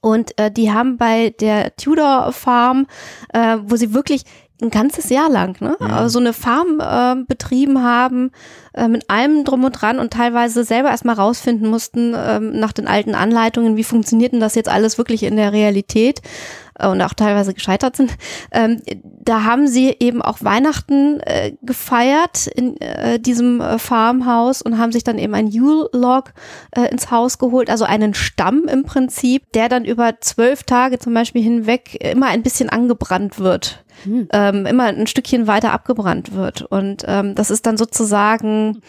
Und äh, die haben bei der Tudor Farm, äh, wo sie wirklich ein ganzes Jahr lang, ne, Mhm. äh, so eine Farm äh, betrieben haben, äh, mit allem drum und dran und teilweise selber erstmal rausfinden mussten, ähm, nach den alten Anleitungen, wie funktioniert denn das jetzt alles wirklich in der Realität äh, und auch teilweise gescheitert sind. Ähm, da haben sie eben auch Weihnachten äh, gefeiert in äh, diesem äh, Farmhaus und haben sich dann eben ein Yule-Log äh, ins Haus geholt, also einen Stamm im Prinzip, der dann über zwölf Tage zum Beispiel hinweg immer ein bisschen angebrannt wird Hm. ähm, immer ein Stückchen weiter abgebrannt wird. Und ähm, das ist dann sozusagen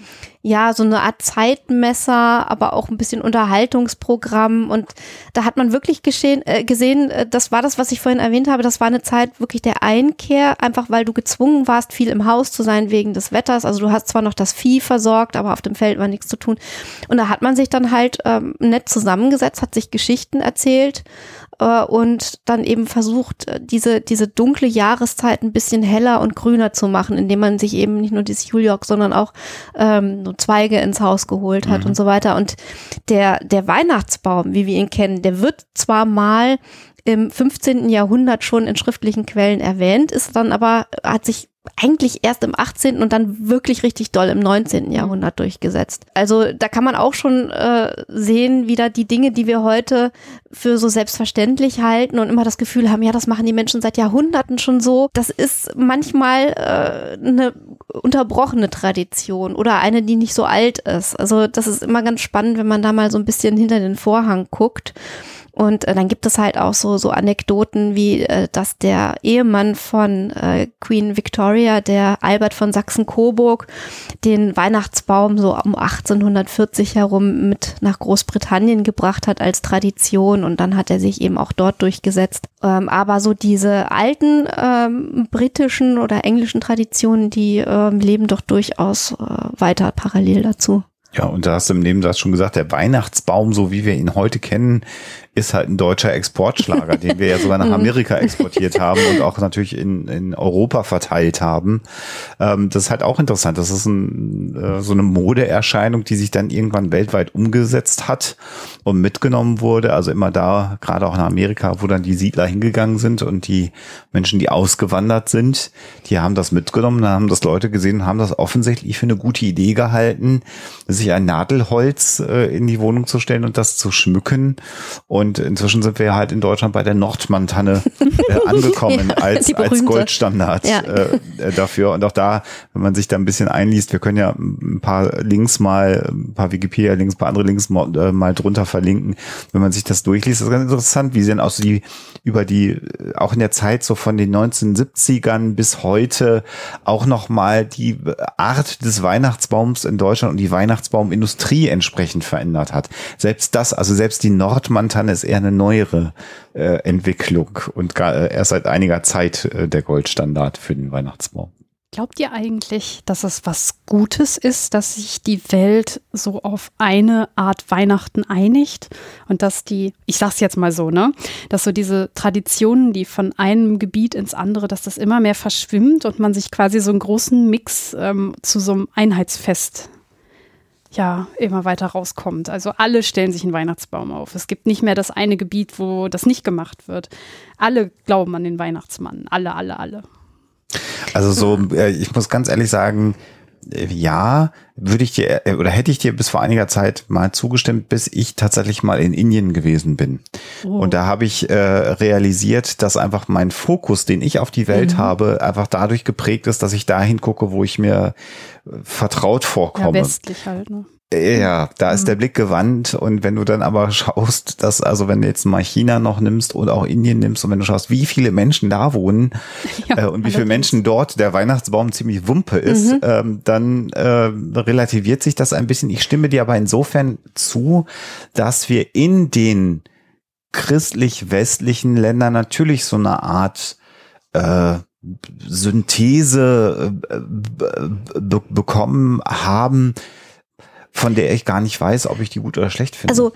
ja so eine Art Zeitmesser, aber auch ein bisschen Unterhaltungsprogramm. Und da hat man wirklich geschehen, äh, gesehen, äh, das war das, was ich vorhin erwähnt habe, das war eine Zeit wirklich der Einkehr, einfach weil du gezwungen warst, viel im Haus zu sein wegen des Wetters. Also du hast zwar noch das Vieh versorgt, aber auf dem Feld war nichts zu tun. Und da hat man sich dann halt ähm, nett zusammengesetzt, hat sich Geschichten erzählt äh, und dann eben versucht, äh, diese, diese dunkle Jahreszeit ein bisschen heller und grüner zu machen, indem man sich eben nicht nur dieses Juliok, sondern auch ähm, Zweige ins Haus geholt hat Mhm. und so weiter. Und der, der Weihnachtsbaum, wie wir ihn kennen, der wird zwar mal im 15. Jahrhundert schon in schriftlichen Quellen erwähnt, ist dann aber, hat sich eigentlich erst im 18. und dann wirklich richtig doll im 19. Jahrhundert durchgesetzt. Also da kann man auch schon äh, sehen, wieder die Dinge, die wir heute für so selbstverständlich halten und immer das Gefühl haben, ja, das machen die Menschen seit Jahrhunderten schon so. Das ist manchmal äh, eine unterbrochene Tradition oder eine, die nicht so alt ist. Also das ist immer ganz spannend, wenn man da mal so ein bisschen hinter den Vorhang guckt. Und äh, dann gibt es halt auch so, so Anekdoten wie, äh, dass der Ehemann von äh, Queen Victoria, der Albert von Sachsen-Coburg, den Weihnachtsbaum so um 1840 herum mit nach Großbritannien gebracht hat als Tradition und dann hat er sich eben auch dort durchgesetzt. Ähm, aber so diese alten ähm, britischen oder englischen Traditionen, die ähm, leben doch durchaus äh, weiter parallel dazu. Ja, und da hast du im Nebensatz schon gesagt, der Weihnachtsbaum, so wie wir ihn heute kennen, ist halt ein deutscher Exportschlager, den wir ja sogar nach Amerika exportiert haben und auch natürlich in, in Europa verteilt haben. Ähm, das ist halt auch interessant. Das ist ein, äh, so eine Modeerscheinung, die sich dann irgendwann weltweit umgesetzt hat und mitgenommen wurde. Also immer da, gerade auch in Amerika, wo dann die Siedler hingegangen sind und die Menschen, die ausgewandert sind, die haben das mitgenommen, haben das Leute gesehen und haben das offensichtlich für eine gute Idee gehalten, sich ein Nadelholz äh, in die Wohnung zu stellen und das zu schmücken. Und und inzwischen sind wir halt in Deutschland bei der Nordmantanne äh, angekommen Ja, als, als. Goldstandard Ja. äh, äh, dafür. Und auch da, wenn man sich da ein bisschen einliest, wir können ja ein paar Links mal, ein paar Wikipedia-Links, ein paar andere Links mal, äh, mal drunter verlinken. Wenn man sich das durchliest, ist ganz interessant, wie sie dann auch so die, über die, äh, auch in der Zeit so von den 1970ern bis heute auch nochmal die Art des Weihnachtsbaums in Deutschland und die Weihnachtsbaumindustrie entsprechend verändert hat. Selbst das, also selbst die Nordmantanne ist eher eine neuere äh, Entwicklung und gar, äh, erst seit einiger Zeit äh, der Goldstandard für den Weihnachtsbaum. Glaubt ihr eigentlich, dass es was Gutes ist, dass sich die Welt so auf eine Art Weihnachten einigt und dass die, ich sag's jetzt mal so, ne, dass so diese Traditionen, die von einem Gebiet ins andere, dass das immer mehr verschwimmt und man sich quasi so einen großen Mix ähm, zu so einem Einheitsfest ja immer weiter rauskommt. Also alle stellen sich einen Weihnachtsbaum auf. Es gibt nicht mehr das eine Gebiet, wo das nicht gemacht wird. Alle glauben an den Weihnachtsmann. Alle, alle, alle. Also so, äh, ich muss ganz ehrlich sagen, ja, würde ich dir äh, oder hätte ich dir bis vor einiger Zeit mal zugestimmt, bis ich tatsächlich mal in Indien gewesen bin. Oh. Und da habe ich äh, realisiert, dass einfach mein Fokus, den ich auf die Welt Mhm. habe, einfach dadurch geprägt ist, dass ich dahin gucke, wo ich mir äh, vertraut ja, vorkomme. westlich halt, ne? Ja, da ist der Blick gewandt und wenn du dann aber schaust, dass, also wenn du jetzt mal China noch nimmst oder auch Indien nimmst und wenn du schaust, wie viele Menschen da wohnen Ja, äh, und wie viele. Menschen dort der Weihnachtsbaum ziemlich Wumpe ist, Mhm. ähm, dann äh, relativiert sich das ein bisschen. Ich stimme dir aber insofern zu, dass wir in den christlich-westlichen Ländern natürlich so eine Art äh, Synthese äh, be bekommen haben, von der ich gar nicht weiß, ob ich die gut oder schlecht finde. Also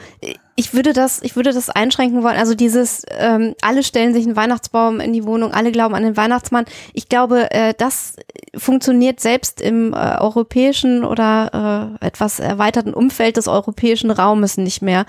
ich würde das, ich würde das einschränken wollen. Also dieses, ähm, alle stellen sich einen Weihnachtsbaum in die Wohnung, alle glauben an den Weihnachtsmann. Ich glaube, äh, das funktioniert selbst im äh, europäischen oder äh, etwas erweiterten Umfeld des europäischen Raumes nicht mehr.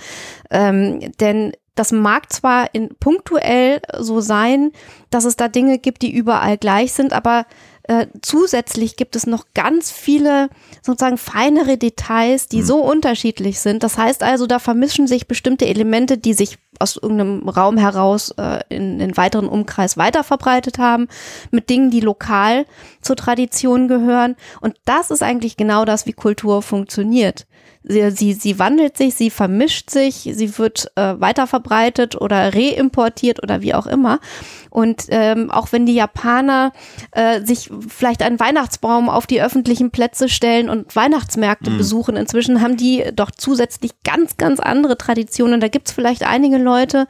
Ähm, denn das mag zwar in punktuell so sein, dass es da Dinge gibt, die überall gleich sind, aber äh, zusätzlich gibt es noch ganz viele sozusagen feinere Details, die so unterschiedlich sind. Das heißt also, da vermischen sich bestimmte Elemente, die sich aus irgendeinem Raum heraus äh, in den weiteren Umkreis weiter verbreitet haben, mit Dingen, die lokal zur Tradition gehören. Und das ist eigentlich genau das, wie Kultur funktioniert. Sie, sie, sie wandelt sich, sie vermischt sich, sie wird äh, weiterverbreitet oder reimportiert oder wie auch immer. Und ähm, auch wenn die Japaner äh, sich vielleicht einen Weihnachtsbaum auf die öffentlichen Plätze stellen und Weihnachtsmärkte besuchen, inzwischen haben die doch zusätzlich ganz, ganz andere Traditionen. Da gibt's vielleicht einige Leute,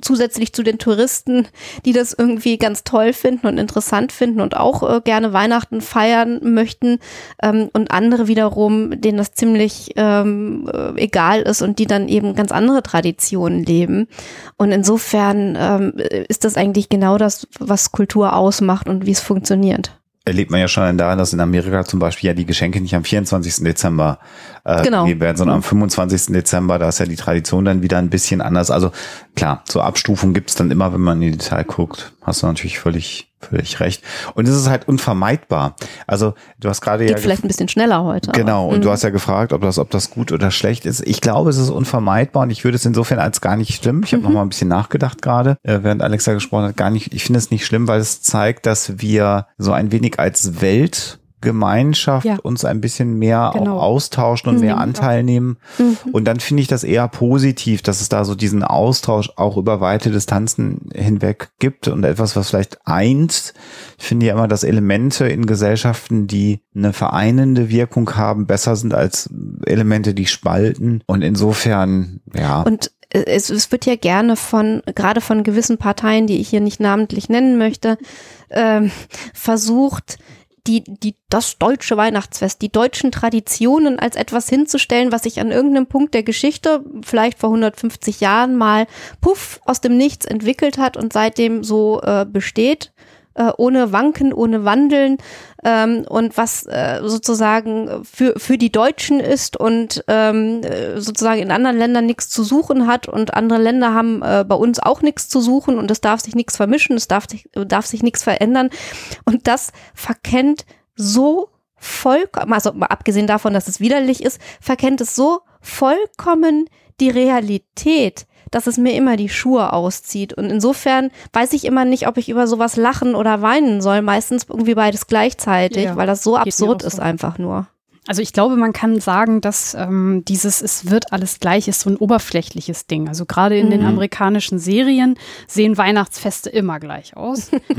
zusätzlich zu den Touristen, die das irgendwie ganz toll finden und interessant finden und auch äh, gerne Weihnachten feiern möchten ähm, und andere wiederum, denen das ziemlich ähm, äh, egal ist und die dann eben ganz andere Traditionen leben. Und insofern ähm, ist das eigentlich genau das, was Kultur ausmacht und wie es funktioniert. erlebt man ja schon daran, dass in Amerika zum Beispiel ja die Geschenke nicht am 24. Dezember äh, Genau. gegeben werden, sondern am 25. Dezember. Da ist ja die Tradition dann wieder ein bisschen anders. Also klar, so Abstufung gibt's dann immer, wenn man in die Detail guckt. Hast du natürlich völlig, völlig recht. Und es ist halt unvermeidbar. Also du hast gerade ja vielleicht ein bisschen schneller heute. Genau, aber, und du mhm. hast ja gefragt, ob das, ob das gut oder schlecht ist. Ich glaube, es ist unvermeidbar und ich würde es insofern als gar nicht schlimm. Ich habe noch mal ein bisschen nachgedacht gerade, äh, während Alexa gesprochen hat, gar nicht. Ich finde es nicht schlimm, weil es zeigt, dass wir so ein wenig als Weltgemeinschaft Ja. uns ein bisschen mehr Genau. auch austauschen und mehr Anteil nehmen. Und dann finde ich das eher positiv, dass es da so diesen Austausch auch über weite Distanzen hinweg gibt und etwas, was vielleicht eint. Ich finde ja immer, dass Elemente in Gesellschaften, die eine vereinende Wirkung haben, besser sind als Elemente, die spalten. Und insofern, ja. Und äh, es, es wird ja gerne von, gerade von gewissen Parteien, die ich hier nicht namentlich nennen möchte, ähm, versucht, die, die, das deutsche Weihnachtsfest, die deutschen Traditionen als etwas hinzustellen, was sich an irgendeinem Punkt der Geschichte, vielleicht vor 150 Jahren mal, puff, aus dem Nichts entwickelt hat und seitdem so äh, besteht äh, ohne Wanken, ohne Wandeln ähm, und was äh, sozusagen für, für die Deutschen ist und ähm, äh, sozusagen in anderen Ländern nichts zu suchen hat und andere Länder haben äh, bei uns auch nichts zu suchen und es darf sich nichts vermischen, es darf sich, darf sich nichts verändern. Und das verkennt so vollkommen, also mal abgesehen davon, dass es widerlich ist, verkennt es so vollkommen die Realität dass es mir immer die Schuhe auszieht. Und insofern weiß ich immer nicht, ob ich über sowas lachen oder weinen soll. Meistens irgendwie beides gleichzeitig, Ja, weil das so absurd auch ist so. einfach nur. Also ich glaube, man kann sagen, dass ähm, dieses Es wird alles gleich ist so ein oberflächliches Ding. Also gerade in den Mhm. amerikanischen Serien sehen Weihnachtsfeste immer gleich aus.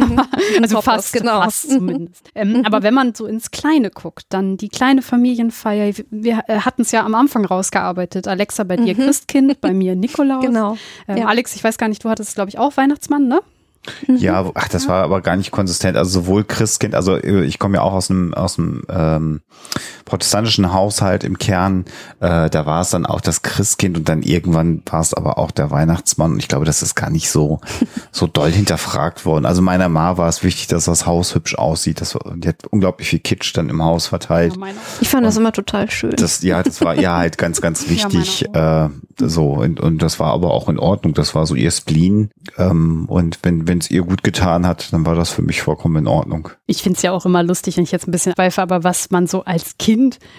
also Top fast, genau. fast zumindest. Ähm, aber wenn man so ins Kleine guckt, dann die kleine Familienfeier, wir, äh, hatten es ja am Anfang rausgearbeitet. Alexa, bei dir Christkind, bei mir Nikolaus. Genau. Ähm, ja. Alex, ich weiß gar nicht, du hattest, glaube ich, auch Weihnachtsmann, ne? Ja, wo- ach, das war aber gar nicht konsistent. Also sowohl Christkind, also äh, ich komme ja auch aus einem aus einem ähm, protestantischen Haushalt im Kern. Äh, da war es dann auch das Christkind und dann irgendwann war es aber auch der Weihnachtsmann. Und ich glaube, das ist gar nicht so so doll hinterfragt worden. Also meiner Ma war es wichtig, dass das Haus hübsch aussieht. Das war, die hat unglaublich viel Kitsch dann im Haus verteilt. Ja. Ich fand das immer total schön. Das, ja, das war ja halt ganz, ganz Ja, wichtig. meine äh, so, und, und das war aber auch in Ordnung. Das war so ihr Spleen. Ähm, und wenn wenn es ihr gut getan hat, dann war das für mich vollkommen in Ordnung. Ich finde es ja auch immer lustig, wenn ich jetzt ein bisschen weife, aber was man so als Kind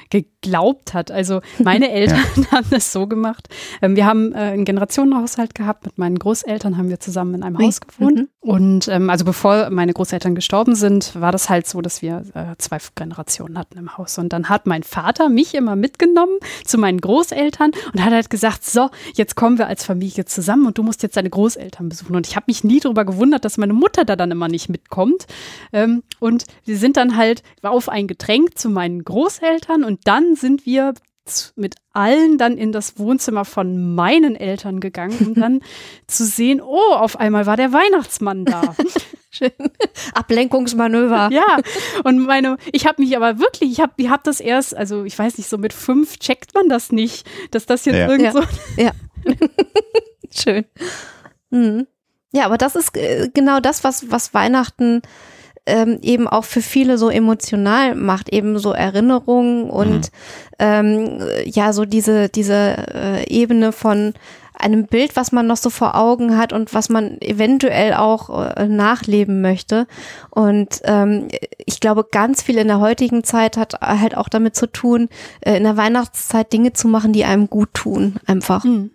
geglaubt hat. Also meine Eltern haben das so gemacht. Ähm, wir haben äh, einen Generationenhaushalt gehabt. Mit meinen Großeltern haben wir zusammen in einem. Haus gewohnt. Mhm. Und ähm, also bevor meine Großeltern gestorben sind, war das halt so, dass wir äh, zwei Generationen hatten im Haus. Und dann hat mein Vater mich immer mitgenommen zu meinen Großeltern und hat halt gesagt, so, jetzt kommen wir als Familie zusammen und du musst jetzt deine Großeltern besuchen. Und ich habe mich nie darüber gewundert, dass meine Mutter da dann immer nicht mitkommt. Ähm, und wir sind dann halt auf ein Getränk zu meinen Großeltern und dann sind wir mit allen dann in das Wohnzimmer von meinen Eltern gegangen, um dann zu sehen, oh, auf einmal war der Weihnachtsmann da. Schön. Ablenkungsmanöver. ja, und meine, ich habe mich aber wirklich, ich habe ich hab das erst, also ich weiß nicht, so mit fünf checkt man das nicht, dass das jetzt Ja. irgend Ja. so Ja. Schön. Mhm. Ja, aber das ist äh, genau das, was, was Weihnachten ähm, eben auch für viele so emotional macht, eben so Erinnerungen und ähm, ja, so diese, diese äh, Ebene von einem Bild, was man noch so vor Augen hat und was man eventuell auch äh, nachleben möchte. Und ähm, ich glaube, ganz viel in der heutigen Zeit hat halt auch damit zu tun, äh, in der Weihnachtszeit Dinge zu machen, die einem gut tun, einfach. Hm.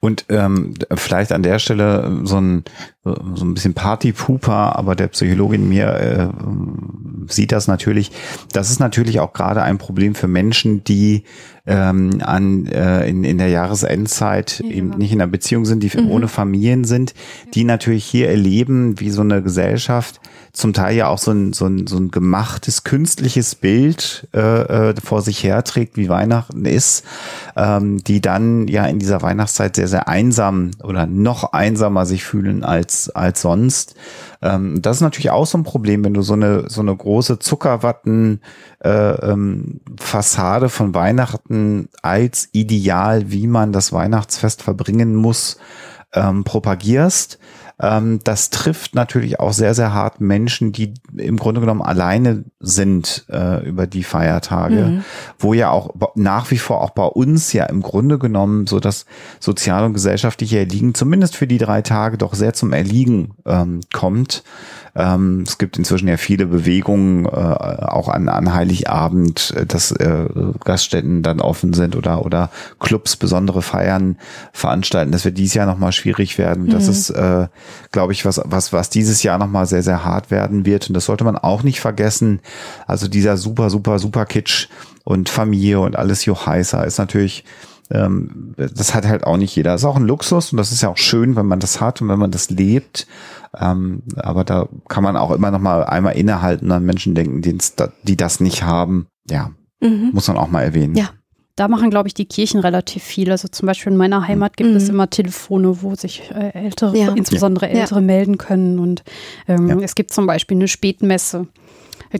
Und ähm, vielleicht an der Stelle so ein so ein bisschen Partypooper, aber der Psychologin mir äh, sieht das natürlich. Das ist natürlich auch gerade ein Problem für Menschen, die ähm, an äh, in, in der Jahresendzeit Ja. eben nicht in einer Beziehung sind, die Mhm. ohne Familien sind, die natürlich hier erleben, wie so eine Gesellschaft zum Teil ja auch so ein, so ein, so ein gemachtes künstliches Bild äh, äh, vor sich herträgt, wie Weihnachten ist, ähm, die dann ja in dieser Weihnachtszeit sehr, sehr einsam oder noch einsamer sich fühlen als, als sonst. Ähm, das ist natürlich auch so ein Problem, wenn du so eine, so eine große Zuckerwatten äh, ähm, von Weihnachten als Ideal, wie man das Weihnachtsfest verbringen muss, ähm, propagierst. Ähm, das trifft natürlich auch sehr, sehr hart Menschen, die im Grunde genommen alleine sind äh, über die Feiertage, Mhm. wo ja auch nach wie vor auch bei uns ja im Grunde genommen so das soziale und gesellschaftliche Erliegen zumindest für die drei Tage doch sehr zum Erliegen ähm, kommt. Ähm, es gibt inzwischen ja viele Bewegungen, äh, auch an, an Heiligabend, äh, dass äh, Gaststätten dann offen sind oder, oder Clubs besondere Feiern veranstalten. Das wird dieses Jahr nochmal schwierig werden. Das Mhm. ist, äh, glaube ich, was, was, was dieses Jahr nochmal sehr, sehr hart werden wird. Und das sollte man auch nicht vergessen. Also dieser super, super, super Kitsch und Familie und alles Joheißer ist natürlich ähm, das hat halt auch nicht jeder. Das ist auch ein Luxus und das ist ja auch schön, wenn man das hat und wenn man das lebt. Ähm, aber da kann man auch immer noch mal einmal innehalten und an Menschen denken, die das nicht haben. Ja, Mhm. muss man auch mal erwähnen. Ja. Da machen, glaube ich, die Kirchen relativ viel. Also zum Beispiel in meiner Heimat gibt es Mhm. immer Telefone, wo sich äh, Ältere, Ja. insbesondere Ja. Ältere, melden können. Und ähm, Ja. es gibt zum Beispiel eine Spätmesse.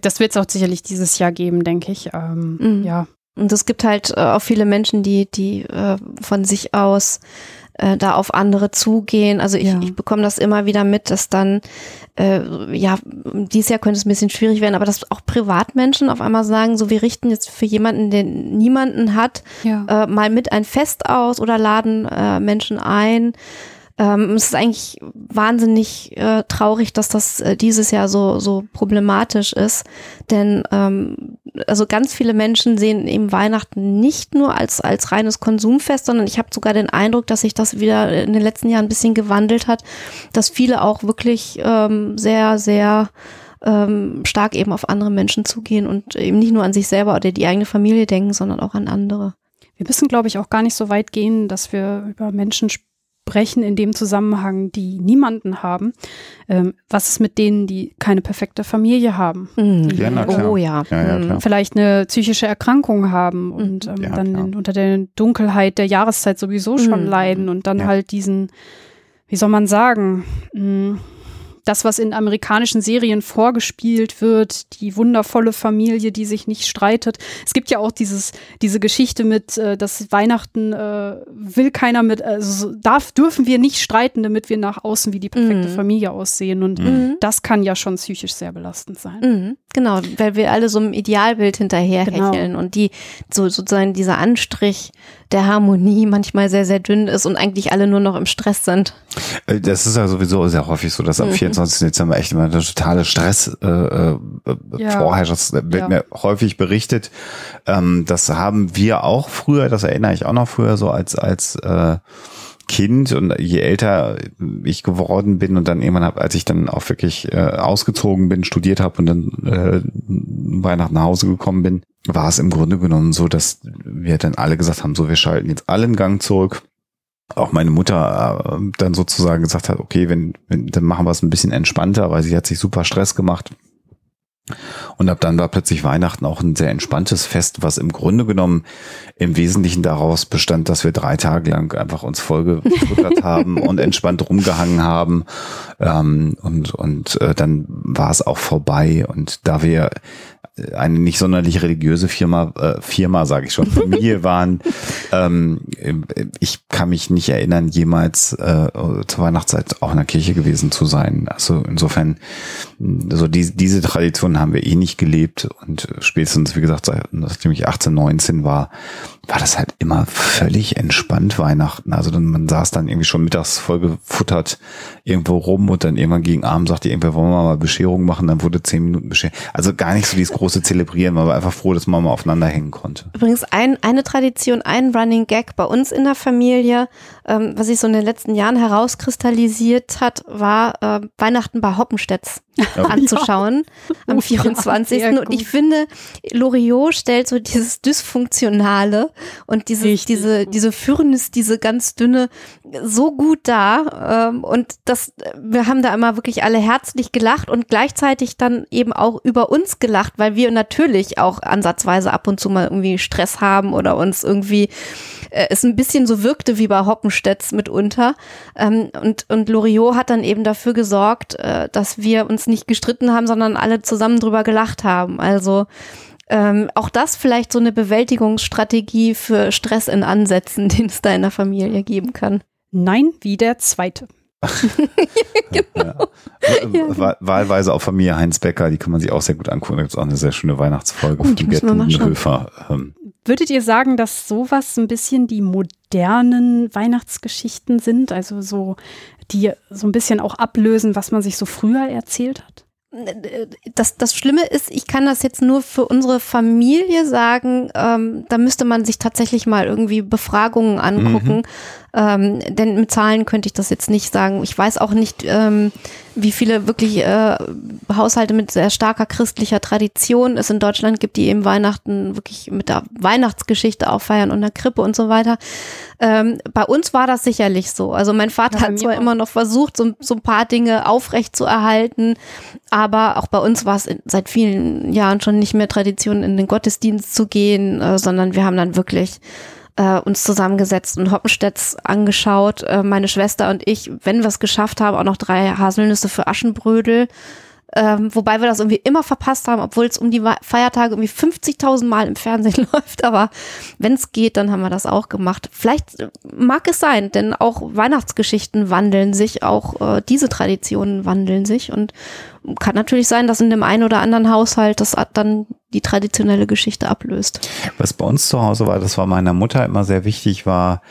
Das wird es auch sicherlich dieses Jahr geben, denke ich. Ähm, Mhm. Ja, Und es gibt halt äh, auch viele Menschen, die, die äh, von sich aus äh, da auf andere zugehen. Also ich, Ja. ich bekomme das immer wieder mit, dass dann, äh, ja, dieses Jahr könnte es ein bisschen schwierig werden, aber dass auch Privatmenschen auf einmal sagen, so wir richten jetzt für jemanden, der niemanden hat, ja. äh, mal mit ein Fest aus oder laden äh, Menschen ein. Ähm, es ist eigentlich wahnsinnig äh, traurig, dass das äh, dieses Jahr so, so problematisch ist. Denn ähm, also ganz viele Menschen sehen eben Weihnachten nicht nur als, als reines Konsumfest, sondern ich habe sogar den Eindruck, dass sich das wieder in den letzten Jahren ein bisschen gewandelt hat, dass viele auch wirklich ähm, sehr, sehr ähm, stark eben auf andere Menschen zugehen und eben nicht nur an sich selber oder die eigene Familie denken, sondern auch an andere. Wir müssen, glaube ich, auch gar nicht so weit gehen, dass wir über Menschen sprechen in dem Zusammenhang, die niemanden haben. Ähm, was ist mit denen, die keine perfekte Familie haben? Mhm. Ja, na klar. Oh ja. Ja, ja, klar. Vielleicht eine psychische Erkrankung haben und ähm, Ja, dann in, unter der Dunkelheit der Jahreszeit sowieso schon Mhm. leiden und dann Ja. halt diesen, wie soll man sagen, mh, das, was in amerikanischen Serien vorgespielt wird, die wundervolle Familie, die sich nicht streitet. Es gibt ja auch dieses, diese Geschichte mit, äh, dass Weihnachten äh, will keiner mit, also so- darf, dürfen wir nicht streiten, damit wir nach außen wie die perfekte Mhm. Familie aussehen. Und Mhm. das kann ja schon psychisch sehr belastend sein. Mhm, genau, weil wir alle so einem Idealbild hinterher Genau. hecheln und die so sozusagen dieser Anstrich der Harmonie manchmal sehr, sehr dünn ist und eigentlich alle nur noch im Stress sind. Äh, Das ist ja sowieso sehr häufig so, dass am Mhm. 24. Dezember echt immer der totale Stress äh, äh, Ja. vorherrscht. Das wird Ja. mir häufig berichtet. Ähm, das haben wir auch früher, das erinnere ich auch noch früher so als, als äh, Kind und je älter ich geworden bin und dann irgendwann hab, als ich dann auch wirklich äh, ausgezogen bin, studiert habe und dann äh, Weihnachten nach Hause gekommen bin, war es im Grunde genommen so, dass wir dann alle gesagt haben, so wir schalten jetzt alle einen Gang zurück auch meine Mutter äh, dann sozusagen gesagt hat, okay, wenn, wenn dann machen wir es ein bisschen entspannter, weil sie hat sich super Stress gemacht. Und ab dann war plötzlich Weihnachten auch ein sehr entspanntes Fest, was im Grunde genommen im Wesentlichen daraus bestand, dass wir drei Tage lang einfach uns vollgefuttert haben und entspannt rumgehangen haben. Ähm, und und äh, dann war es auch vorbei. Und da wir eine nicht sonderlich religiöse Firma, äh, Firma sage ich schon, Familie waren, ähm, ich kann mich nicht erinnern, jemals äh, zur Weihnachtszeit auch in der Kirche gewesen zu sein. Also insofern, so die, diese Tradition haben wir eh nicht gelebt und spätestens, wie gesagt, seit- nachdem ich 18, 19 war, war das halt immer völlig entspannt Weihnachten. Also dann, man saß dann irgendwie schon mittags voll gefuttert irgendwo rum und dann irgendwann gegen Abend sagte irgendwer, wollen wir mal Bescherung machen, dann wurde zehn Minuten Bescherung. Also gar nicht so dieses große Zelebrieren, man war einfach froh, dass man mal aufeinander hängen konnte. Übrigens ein, eine Tradition, ein Running Gag bei uns in der Familie, ähm, was sich so in den letzten Jahren herauskristallisiert hat, war äh, Weihnachten bei Hoppenstedts anzuschauen am Oh, 24. ja, und ich finde, Loriot stellt so dieses Dysfunktionale und dieses, Richtig diese, diese Fürnis, diese ganz dünne, so gut dar. Ähm, und das, wir haben da immer wirklich alle herzlich gelacht und gleichzeitig dann eben auch über uns gelacht, weil wir natürlich auch ansatzweise ab und zu mal irgendwie Stress haben oder uns irgendwie äh, es ein bisschen so wirkte wie bei Hoppenstedts mitunter. Ähm, und, und Loriot hat dann eben dafür gesorgt, äh, dass wir uns nicht gestritten haben, sondern alle zusammen drüber gelacht haben. Also ähm, auch das vielleicht so eine Bewältigungsstrategie für Stress in Ansätzen, den es da in der Familie geben kann. Nein, wie der zweite. Ja. Äh, Wahl- Wahlweise auch Familie Heinz Becker, die kann man sich auch sehr gut angucken. Da gibt es auch eine sehr schöne Weihnachtsfolge Oh, von schauen. Höfer. Ähm, Würdet ihr sagen, dass sowas ein bisschen die modernen Weihnachtsgeschichten sind? Also so, die so ein bisschen auch ablösen, was man sich so früher erzählt hat? Das, das Schlimme ist, ich kann das jetzt nur für unsere Familie sagen, ähm, da müsste man sich tatsächlich mal irgendwie Befragungen angucken, ähm, denn mit Zahlen könnte ich das jetzt nicht sagen. Ich weiß auch nicht, ähm, wie viele wirklich äh, Haushalte mit sehr starker christlicher Tradition es in Deutschland gibt, die eben Weihnachten wirklich mit der Weihnachtsgeschichte auch feiern und der Krippe und so weiter. Ähm, bei uns war das sicherlich so. Also mein Vater Ja, hat zwar auch. immer noch versucht, so, so ein paar Dinge aufrecht zu erhalten, aber auch bei uns war es seit vielen Jahren schon nicht mehr Tradition, in den Gottesdienst zu gehen, äh, sondern wir haben dann wirklich äh, uns zusammengesetzt und Hoppenstedts angeschaut. Äh, meine Schwester und ich, wenn wir es geschafft haben, auch noch drei Haselnüsse für Aschenbrödel. Ähm, wobei wir das irgendwie immer verpasst haben, obwohl es um die Feiertage irgendwie 50.000 Mal im Fernsehen läuft. Aber wenn es geht, dann haben wir das auch gemacht. Vielleicht äh, mag es sein, denn auch Weihnachtsgeschichten wandeln sich, auch äh, diese Traditionen wandeln sich. Und kann natürlich sein, dass in dem einen oder anderen Haushalt das dann die traditionelle Geschichte ablöst. Was bei uns zu Hause war, das war meiner Mutter immer sehr wichtig, war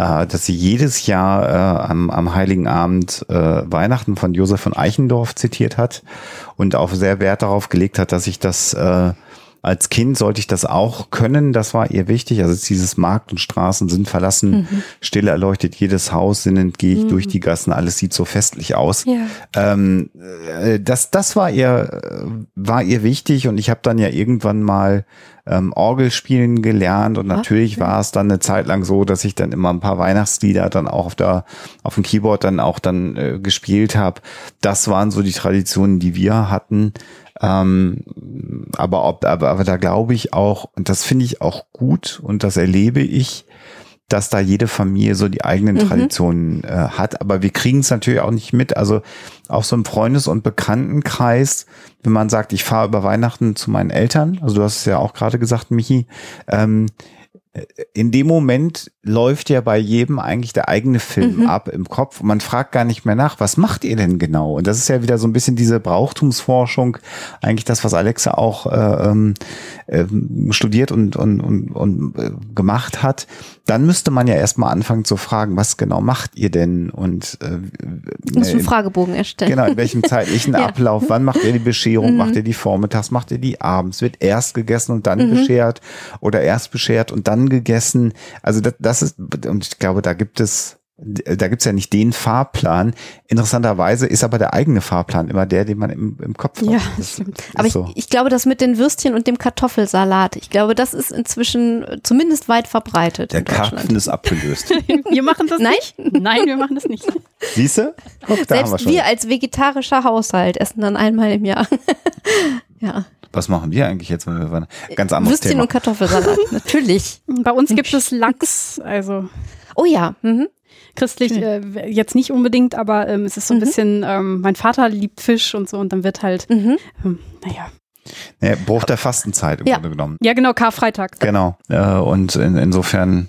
äh, dass sie jedes Jahr äh, am, am Heiligen Abend äh, Weihnachten von Josef von Eichendorff zitiert hat und auch sehr Wert darauf gelegt hat, dass ich das äh, als Kind sollte ich das auch können, das war ihr wichtig. Also dieses Markt und Straßen sind verlassen, mhm. stille erleuchtet jedes Haus, sinnend gehe ich mhm. durch die Gassen, alles sieht so festlich aus. Ja. Ähm, äh, das, das war ihr, war ihr wichtig und ich habe dann ja irgendwann mal ähm, Orgel spielen gelernt und natürlich okay. war es dann eine Zeit lang so, dass ich dann immer ein paar Weihnachtslieder dann auch auf der auf dem Keyboard dann auch dann äh, gespielt habe. Das waren so die Traditionen, die wir hatten. Ähm, aber, ob, aber, aber da glaube ich auch, und das finde ich auch gut und das erlebe ich, dass da jede Familie so die eigenen mhm. Traditionen äh, hat. Aber wir kriegen es natürlich auch nicht mit. Also auch so im Freundes- und Bekanntenkreis, wenn man sagt, ich fahre über Weihnachten zu meinen Eltern, also du hast es ja auch gerade gesagt, Michi, ähm, in dem Moment läuft ja bei jedem eigentlich der eigene Film mhm. ab im Kopf und man fragt gar nicht mehr nach, was macht ihr denn genau? Und das ist ja wieder so ein bisschen diese Brauchtumsforschung, eigentlich das, was Alexa auch äh, äh, studiert und, und, und, und äh, gemacht hat. Dann müsste man ja erstmal anfangen zu fragen, was genau macht ihr denn? Und äh, muss einen Fragebogen erstellen. Genau, in welchem zeitlichen ja. Ablauf, wann macht ihr die Bescherung? Mhm. Macht ihr die vormittags, macht ihr die abends? Wird erst gegessen und dann mhm. beschert oder erst beschert und dann gegessen? Also das, das ist, und ich glaube, da gibt es da gibt's ja nicht den Fahrplan. Interessanterweise ist aber der eigene Fahrplan immer der, den man im, im Kopf hat. Ja, das stimmt. Aber ich, so. ich glaube, das mit den Würstchen und dem Kartoffelsalat, ich glaube, das ist inzwischen zumindest weit verbreitet. Der Karpfen ist abgelöst. wir machen das Nein? nicht. Nein, wir machen das nicht. Siehst du? Selbst wir, wir als vegetarischer Haushalt essen dann einmal im Jahr. ja. Was machen wir eigentlich jetzt, wenn wir ganz anderes Würstchen Thema. und Kartoffelsalat, natürlich. Bei uns gibt es Lachs, also. Oh ja. Mhm christlich äh, jetzt nicht unbedingt, aber ähm, es ist so ein mhm. bisschen, ähm, mein Vater liebt Fisch und so und dann wird halt, mhm. ähm, naja. Naja, Bruch der Fastenzeit im ja. Grunde genommen. Ja, genau, Karfreitag. Genau. Äh, und in, insofern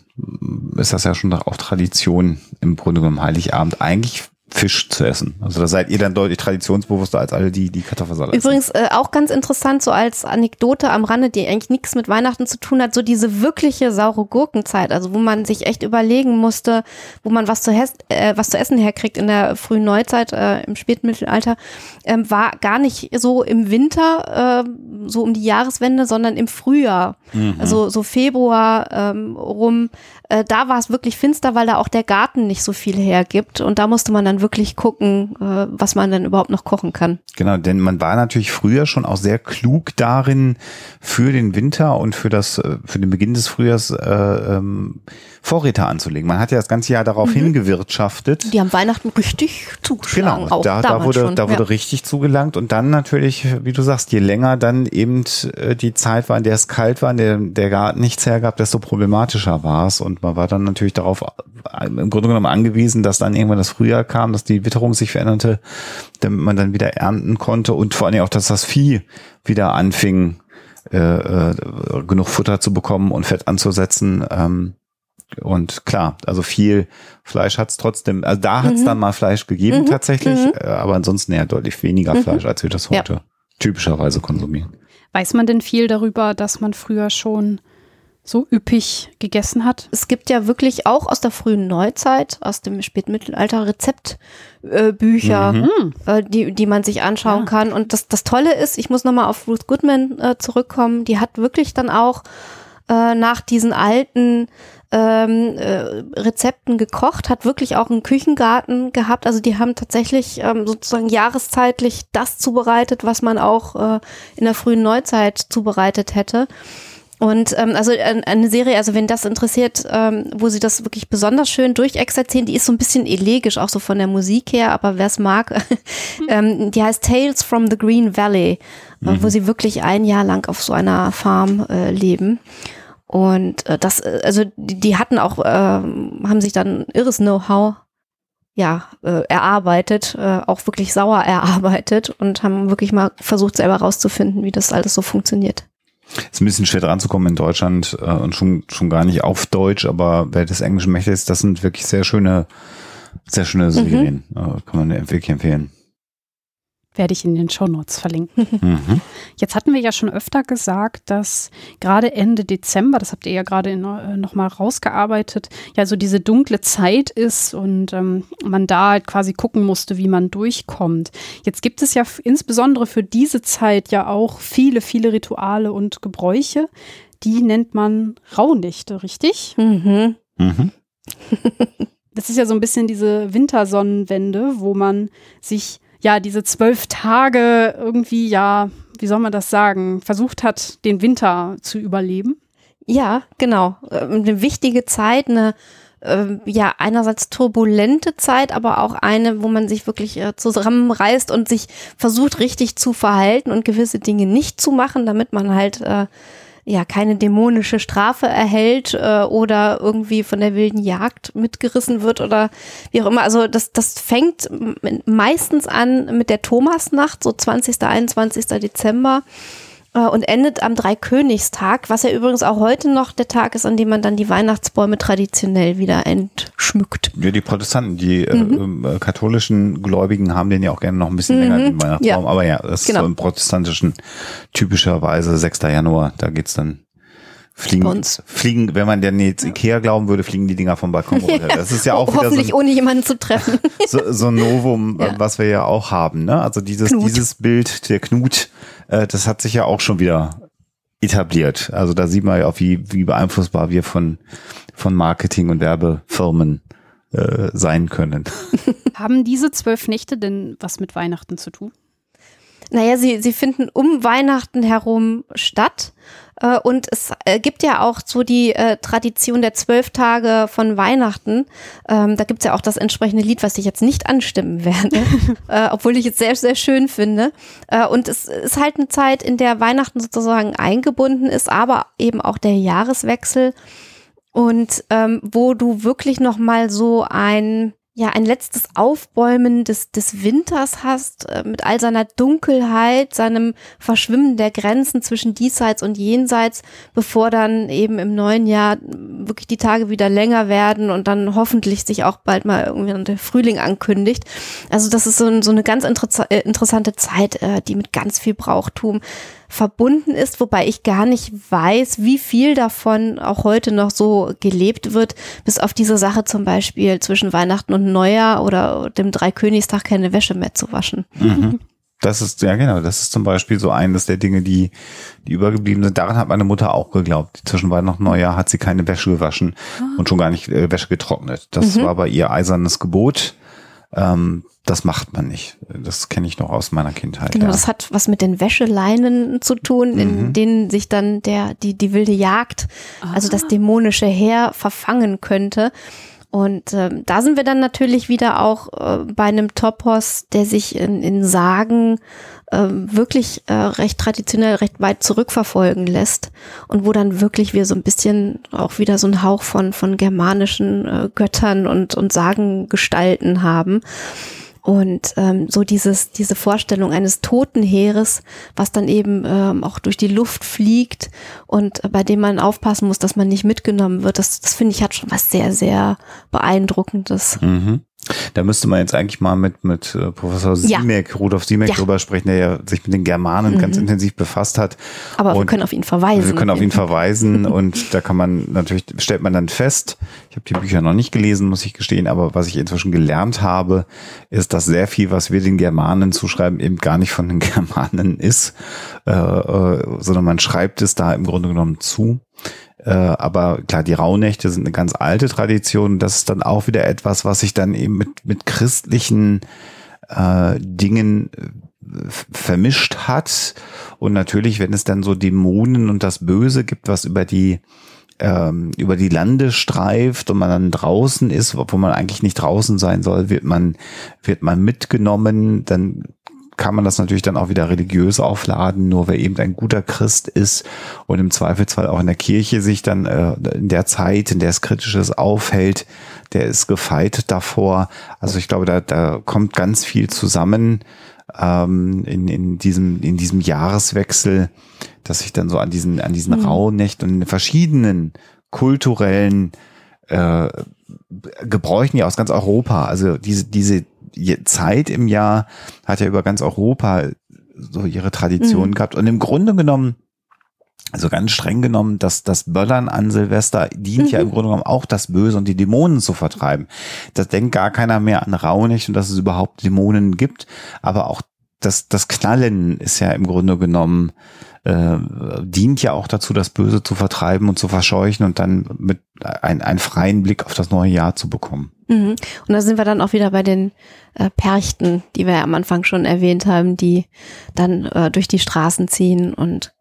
ist das ja schon auch Tradition im Grunde genommen Heiligabend. Eigentlich Fisch zu essen. Also da seid ihr dann deutlich traditionsbewusster als alle, die die Kartoffelsalat Übrigens äh, auch ganz interessant, so als Anekdote am Rande, die eigentlich nichts mit Weihnachten zu tun hat, so diese wirkliche saure Gurkenzeit, also wo man sich echt überlegen musste, wo man was zu, äh, was zu essen herkriegt in der frühen Neuzeit, äh, im Spätmittelalter, ähm, war gar nicht so im Winter, äh, so um die Jahreswende, sondern im Frühjahr, mhm. also so Februar ähm, rum. Äh, da war es wirklich finster, weil da auch der Garten nicht so viel hergibt und da musste man dann wirklich gucken, äh, was man dann überhaupt noch kochen kann. Genau, denn man war natürlich früher schon auch sehr klug darin, für den Winter und für das, äh, für den Beginn des Frühjahrs äh, ähm, Vorräte anzulegen. Man hat ja das ganze Jahr darauf mhm. hingewirtschaftet. Die haben Weihnachten richtig zugeschlagen. Genau, da, da wurde, schon, da wurde ja. richtig zugelangt und dann natürlich, wie du sagst, je länger dann eben äh, die Zeit war, in der es kalt war, in der der Garten nichts hergab, desto problematischer war es und man war dann natürlich darauf im Grunde genommen angewiesen, dass dann irgendwann das Frühjahr kam, dass die Witterung sich veränderte, damit man dann wieder ernten konnte und vor allem auch, dass das Vieh wieder anfing, äh, äh, genug Futter zu bekommen und Fett anzusetzen. Ähm, und klar, also viel Fleisch hat's trotzdem, also da hat's mhm. dann mal Fleisch gegeben mhm. tatsächlich, mhm. Äh, aber ansonsten ja deutlich weniger mhm. Fleisch, als wir das heute ja. typischerweise konsumieren. Weiß man denn viel darüber, dass man früher schon so üppig gegessen hat? Es gibt ja wirklich auch aus der frühen Neuzeit, aus dem Spätmittelalter Rezeptbücher, mhm. äh, die, die man sich anschauen ja. kann. Und das, das Tolle ist, ich muss nochmal auf Ruth Goodman äh, zurückkommen, die hat wirklich dann auch äh, nach diesen alten ähm, äh, Rezepten gekocht, hat wirklich auch einen Küchengarten gehabt. Also die haben tatsächlich ähm, sozusagen jahreszeitlich das zubereitet, was man auch äh, in der frühen Neuzeit zubereitet hätte. Und ähm, also äh, eine Serie, also wenn das interessiert, ähm, wo sie das wirklich besonders schön durchexerzieren, die ist so ein bisschen elegisch, auch so von der Musik her, aber wer es mag, ähm, die heißt Tales from the Green Valley, äh, mhm. wo sie wirklich ein Jahr lang auf so einer Farm äh, leben. Und äh, das, äh, also die, die hatten auch, äh, haben sich dann irres Know-how ja, äh, erarbeitet, äh, auch wirklich sauer erarbeitet und haben wirklich mal versucht, selber rauszufinden, wie das alles so funktioniert. Ist ein bisschen schwer dran zu kommen in Deutschland äh, und schon, schon gar nicht auf Deutsch, aber wer das Englische möchte, ist, das sind wirklich sehr schöne, sehr schöne mhm. Serien. Mhm. Kann man wirklich empfehlen. Werde ich in den Shownotes verlinken. Mhm. Jetzt hatten wir ja schon öfter gesagt, dass gerade Ende Dezember, das habt ihr ja gerade äh, nochmal rausgearbeitet, ja so diese dunkle Zeit ist und ähm, man da halt quasi gucken musste, wie man durchkommt. Jetzt gibt es ja insbesondere für diese Zeit ja auch viele, viele Rituale und Gebräuche. Die nennt man Rauhnächte, richtig? Mhm. Mhm. Das ist ja so ein bisschen diese Wintersonnenwende, wo man sich ja diese zwölf Tage irgendwie, ja, wie soll man das sagen, versucht hat, den Winter zu überleben. Ja, genau. Ähm, Eine wichtige Zeit, eine ähm, ja einerseits turbulente Zeit, aber auch eine, wo man sich wirklich äh, zusammenreißt und sich versucht richtig zu verhalten und gewisse Dinge nicht zu machen, damit man halt äh, ja keine dämonische Strafe erhält äh, oder irgendwie von der wilden Jagd mitgerissen wird oder wie auch immer. Also das, das fängt meistens an mit der Thomasnacht, so 20. 21. Dezember und endet am Dreikönigstag, was ja übrigens auch heute noch der Tag ist, an dem man dann die Weihnachtsbäume traditionell wieder entschmückt. Ja, die Protestanten, die Mhm. äh, äh, katholischen Gläubigen haben den ja auch gerne noch ein bisschen Mhm. länger, den Weihnachtsbaum. Ja. Aber ja, das Genau. ist so im protestantischen typischerweise 6. Januar. Da geht's dann fliegen, fliegen, wenn man denn jetzt Ikea glauben würde, fliegen die Dinger vom Balkon runter. Das ist ja auch wieder so Hoffentlich ein, ohne jemanden zu treffen. so, so ein Novum, Ja. was wir ja auch haben. Ne? Also dieses, Knut. dieses Bild, der Knut, äh, das hat sich ja auch schon wieder etabliert. Also da sieht man ja auch, wie, wie beeinflussbar wir von, von Marketing und Werbefirmen äh, sein können. Haben diese zwölf Nächte denn was mit Weihnachten zu tun? Naja, sie, sie finden um Weihnachten herum statt. Äh, und es äh, gibt ja auch so die äh, Tradition der zwölf Tage von Weihnachten. Ähm, da gibt's ja auch das entsprechende Lied, was ich jetzt nicht anstimmen werde, äh, obwohl ich es sehr, sehr schön finde. Und es ist halt eine Zeit, in der Weihnachten sozusagen eingebunden ist, aber eben auch der Jahreswechsel. Und ähm, wo du wirklich noch mal so ein ja ein letztes Aufbäumen des, des Winters hast, äh, mit all seiner Dunkelheit, seinem Verschwimmen der Grenzen zwischen diesseits und jenseits, bevor dann eben im neuen Jahr wirklich die Tage wieder länger werden und dann hoffentlich sich auch bald mal irgendwie der Frühling ankündigt. Also das ist so, so eine ganz interessa äh, interessante Zeit, äh, die mit ganz viel Brauchtum verbunden ist, wobei ich gar nicht weiß, wie viel davon auch heute noch so gelebt wird, bis auf diese Sache zum Beispiel zwischen Weihnachten und Neujahr oder dem Dreikönigstag keine Wäsche mehr zu waschen. Mhm. Das ist, ja genau, das ist zum Beispiel so eines der Dinge, die, die übergeblieben sind. Daran hat meine Mutter auch geglaubt. Zwischen Weihnachten und Neujahr hat sie keine Wäsche gewaschen und schon gar nicht äh, Wäsche getrocknet. Das Mhm. war bei ihr eisernes Gebot. Ähm, das macht man nicht. Das kenne ich noch aus meiner Kindheit. Genau, ja. das hat was mit den Wäscheleinen zu tun, in Mhm. denen sich dann der, die, die wilde Jagd, also das dämonische Heer verfangen könnte. Und ähm, da sind wir dann natürlich wieder auch äh, bei einem Topos, der sich in, in Sagen ähm, wirklich äh, recht traditionell, recht weit zurückverfolgen lässt und wo dann wirklich wir so ein bisschen auch wieder so einen Hauch von, von germanischen äh, Göttern und, und Sagengestalten haben. Und ähm, so dieses, diese Vorstellung eines Totenheeres, was dann eben ähm, auch durch die Luft fliegt und äh, bei dem man aufpassen muss, dass man nicht mitgenommen wird, das, das finde ich hat schon was sehr, sehr beeindruckendes. Mhm. Da müsste man jetzt eigentlich mal mit, mit äh, Professor Ja. Siemek, Rudolf Siemek Ja. drüber sprechen, der ja sich mit den Germanen ganz Mhm. intensiv befasst hat. Aber wir Und können auf ihn verweisen. Wir können auf ihn verweisen und da kann man natürlich, stellt man dann fest, ich habe die Bücher noch nicht gelesen, muss ich gestehen, aber was ich inzwischen gelernt habe, ist, dass sehr viel, was wir den Germanen zuschreiben, eben gar nicht von den Germanen ist, äh, äh, sondern man schreibt es da im Grunde genommen zu. Äh, aber klar, die Rauhnächte sind eine ganz alte Tradition. Das ist dann auch wieder etwas, was sich dann eben mit, mit christlichen äh, Dingen äh, vermischt hat. Und natürlich, wenn es dann so Dämonen und das Böse gibt, was über die ähm, über die Lande streift und man dann draußen ist, obwohl man eigentlich nicht draußen sein soll, wird man wird man mitgenommen, dann kann man das natürlich dann auch wieder religiös aufladen, nur wer eben ein guter Christ ist und im Zweifelsfall auch in der Kirche sich dann äh, in der Zeit, in der es Kritisches aufhält, der ist gefeit davor. Also ich glaube, da, da kommt ganz viel zusammen ähm, in, in, diesem, in diesem Jahreswechsel, dass sich dann so an diesen, an diesen Mhm. Rauhnächten und in verschiedenen kulturellen äh, Gebräuchen ja aus ganz Europa, also diese, diese Zeit im Jahr hat ja über ganz Europa so ihre Traditionen mhm. gehabt. Und im Grunde genommen, also ganz streng genommen, dass das Böllern an Silvester dient mhm. ja im Grunde genommen auch das Böse und die Dämonen zu vertreiben. Das denkt gar keiner mehr an Raunicht und dass es überhaupt Dämonen gibt. Aber auch das, das Knallen ist ja im Grunde genommen äh, dient ja auch dazu, das Böse zu vertreiben und zu verscheuchen und dann mit ein, einen freien Blick auf das neue Jahr zu bekommen. Mhm. Und da sind wir dann auch wieder bei den äh, Perchten, die wir ja am Anfang schon erwähnt haben, die dann äh, durch die Straßen ziehen und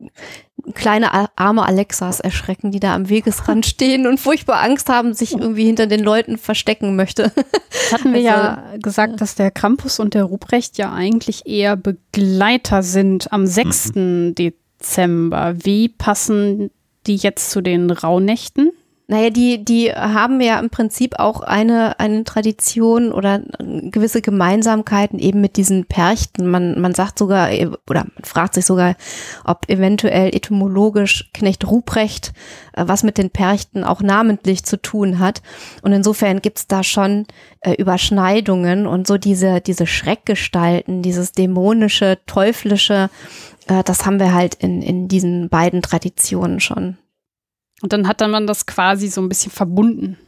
kleine arme Alexas erschrecken, die da am Wegesrand stehen und furchtbar Angst haben, sich irgendwie hinter den Leuten verstecken möchte. Das hatten wir also, ja gesagt, dass der Krampus und der Ruprecht ja eigentlich eher Begleiter sind am 6. Mhm. Dezember. Wie passen die jetzt zu den Rauhnächten? Naja, die, die haben ja im Prinzip auch eine, eine Tradition oder gewisse Gemeinsamkeiten eben mit diesen Perchten. Man, man sagt sogar, oder man fragt sich sogar, ob eventuell etymologisch Knecht Ruprecht äh, was mit den Perchten auch namentlich zu tun hat. Und insofern gibt's da schon äh, Überschneidungen und so diese, diese Schreckgestalten, dieses dämonische, teuflische, äh, das haben wir halt in, in diesen beiden Traditionen schon. Und dann hat dann man das quasi so ein bisschen verbunden.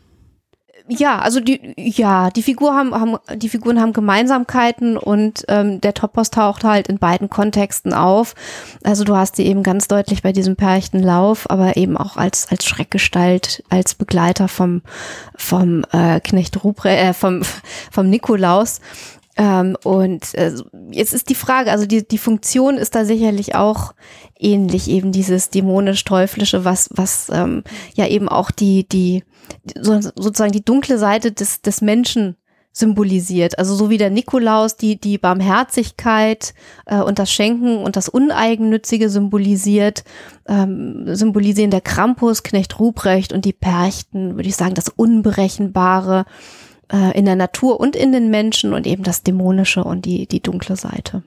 Ja, also die, ja, die Figur haben, haben, die Figuren haben Gemeinsamkeiten und ähm, der Topos taucht halt in beiden Kontexten auf. Also du hast die eben ganz deutlich bei diesem Perchtenlauf, aber eben auch als als Schreckgestalt, als Begleiter vom vom äh, Knecht Rupre, äh, vom vom Nikolaus. Ähm, und äh, jetzt ist die Frage, also die, die Funktion ist da sicherlich auch ähnlich, eben dieses dämonisch-teuflische, was, was ähm, ja eben auch die, die, so, sozusagen die dunkle Seite des, des Menschen symbolisiert. Also so wie der Nikolaus die, die Barmherzigkeit äh, und das Schenken und das Uneigennützige symbolisiert, ähm, symbolisieren der Krampus, Knecht Ruprecht und die Perchten, würde ich sagen, das Unberechenbare, äh, in der Natur und in den Menschen und eben das Dämonische und die, die dunkle Seite.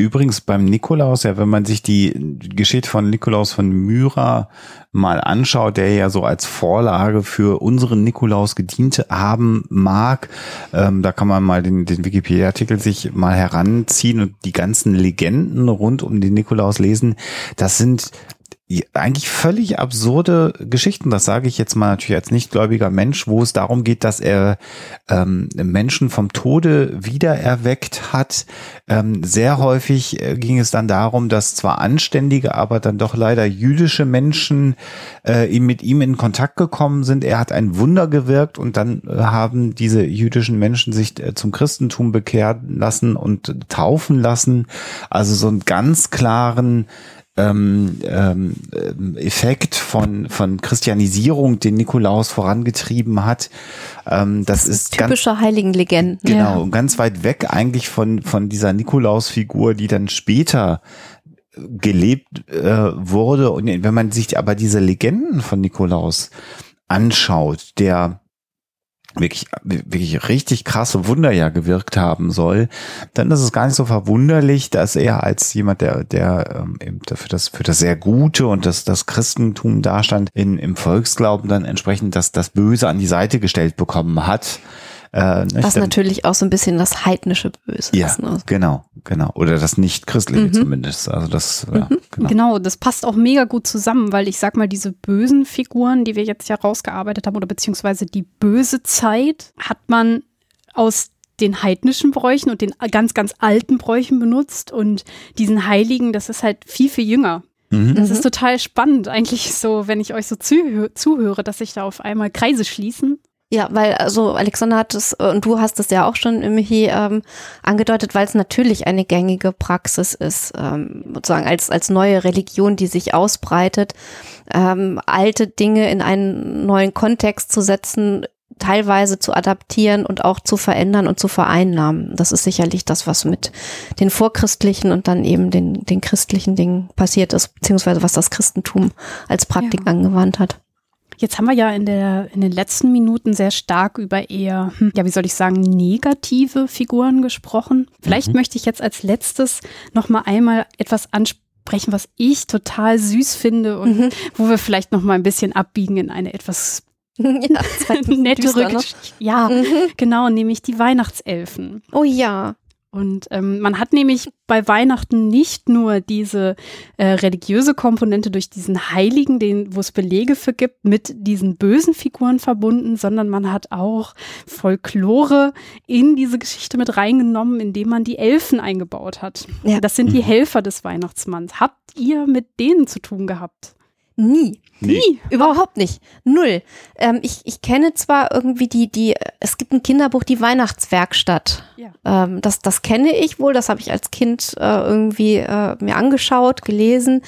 Übrigens beim Nikolaus, ja, wenn man sich die Geschichte von Nikolaus von Myra mal anschaut, der ja so als Vorlage für unseren Nikolaus gedient haben mag, ähm, da kann man mal den, den Wikipedia-Artikel sich mal heranziehen und die ganzen Legenden rund um den Nikolaus lesen. Das sind eigentlich völlig absurde Geschichten. Das sage ich jetzt mal natürlich als nichtgläubiger Mensch, wo es darum geht, dass er ähm, Menschen vom Tode wiedererweckt hat. Ähm, sehr häufig äh, ging es dann darum, dass zwar anständige, aber dann doch leider jüdische Menschen äh, mit ihm in Kontakt gekommen sind. Er hat ein Wunder gewirkt und dann äh, haben diese jüdischen Menschen sich äh, zum Christentum bekehren lassen und taufen lassen. Also so einen ganz klaren ähm, ähm, Effekt von, von Christianisierung, den Nikolaus vorangetrieben hat. Ähm, das, das ist typische ganz, Heiligenlegenden. Genau, ja. ganz weit weg eigentlich von, von dieser Nikolaus-Figur, die dann später gelebt äh, wurde. Und wenn man sich aber diese Legenden von Nikolaus anschaut, der wirklich, wirklich richtig krasse Wunder ja gewirkt haben soll, dann ist es gar nicht so verwunderlich, dass er als jemand, der, der ähm, eben für das, für das sehr Gute und das, das Christentum dastand, in, im Volksglauben dann entsprechend das, das Böse an die Seite gestellt bekommen hat. Äh, Was natürlich auch so ein bisschen das heidnische Böse ja, ist. Ne? Genau, genau. Oder das nicht-christliche mhm. zumindest. Also das, mhm. ja, genau. genau, das passt auch mega gut zusammen, weil ich sag mal, diese bösen Figuren, die wir jetzt ja rausgearbeitet haben, oder beziehungsweise die böse Zeit, hat man aus den heidnischen Bräuchen und den ganz, ganz alten Bräuchen benutzt und diesen Heiligen, das ist halt viel, viel jünger. Mhm. Das ist total spannend, eigentlich so, wenn ich euch so zuhöre, dass sich da auf einmal Kreise schließen ja, weil also Alexander hat es äh, und du hast es ja auch schon Michi ähm, angedeutet, weil es natürlich eine gängige Praxis ist, ähm, sozusagen als als neue Religion, die sich ausbreitet, ähm, alte Dinge in einen neuen Kontext zu setzen, teilweise zu adaptieren und auch zu verändern und zu vereinnahmen. Das ist sicherlich das, was mit den vorchristlichen und dann eben den den christlichen Dingen passiert ist, beziehungsweise was das Christentum als Praktik ja. angewandt hat. Jetzt haben wir ja in, der, in den letzten Minuten sehr stark über eher, hm, ja, wie soll ich sagen, negative Figuren gesprochen. Vielleicht mhm. möchte ich jetzt als letztes noch mal einmal etwas ansprechen, was ich total süß finde und mhm. wo wir vielleicht noch mal ein bisschen abbiegen in eine etwas ja, nette düster, ne? Rückgeschichte. Ja, Mhm. genau, nämlich die Weihnachtselfen. Oh ja. Und ähm, man hat nämlich bei Weihnachten nicht nur diese äh, religiöse Komponente durch diesen Heiligen, den, wo es Belege für gibt, mit diesen bösen Figuren verbunden, sondern man hat auch Folklore in diese Geschichte mit reingenommen, indem man die Elfen eingebaut hat. Ja. Das sind die Helfer des Weihnachtsmanns. Habt ihr mit denen zu tun gehabt? Nie. Nee. Nie. Überhaupt nicht. Null. Ähm, ich, ich kenne zwar irgendwie die, die, es gibt ein Kinderbuch, die Weihnachtswerkstatt. Ja. Ähm, das, das kenne ich wohl, das habe ich als Kind äh, irgendwie äh, mir angeschaut, gelesen.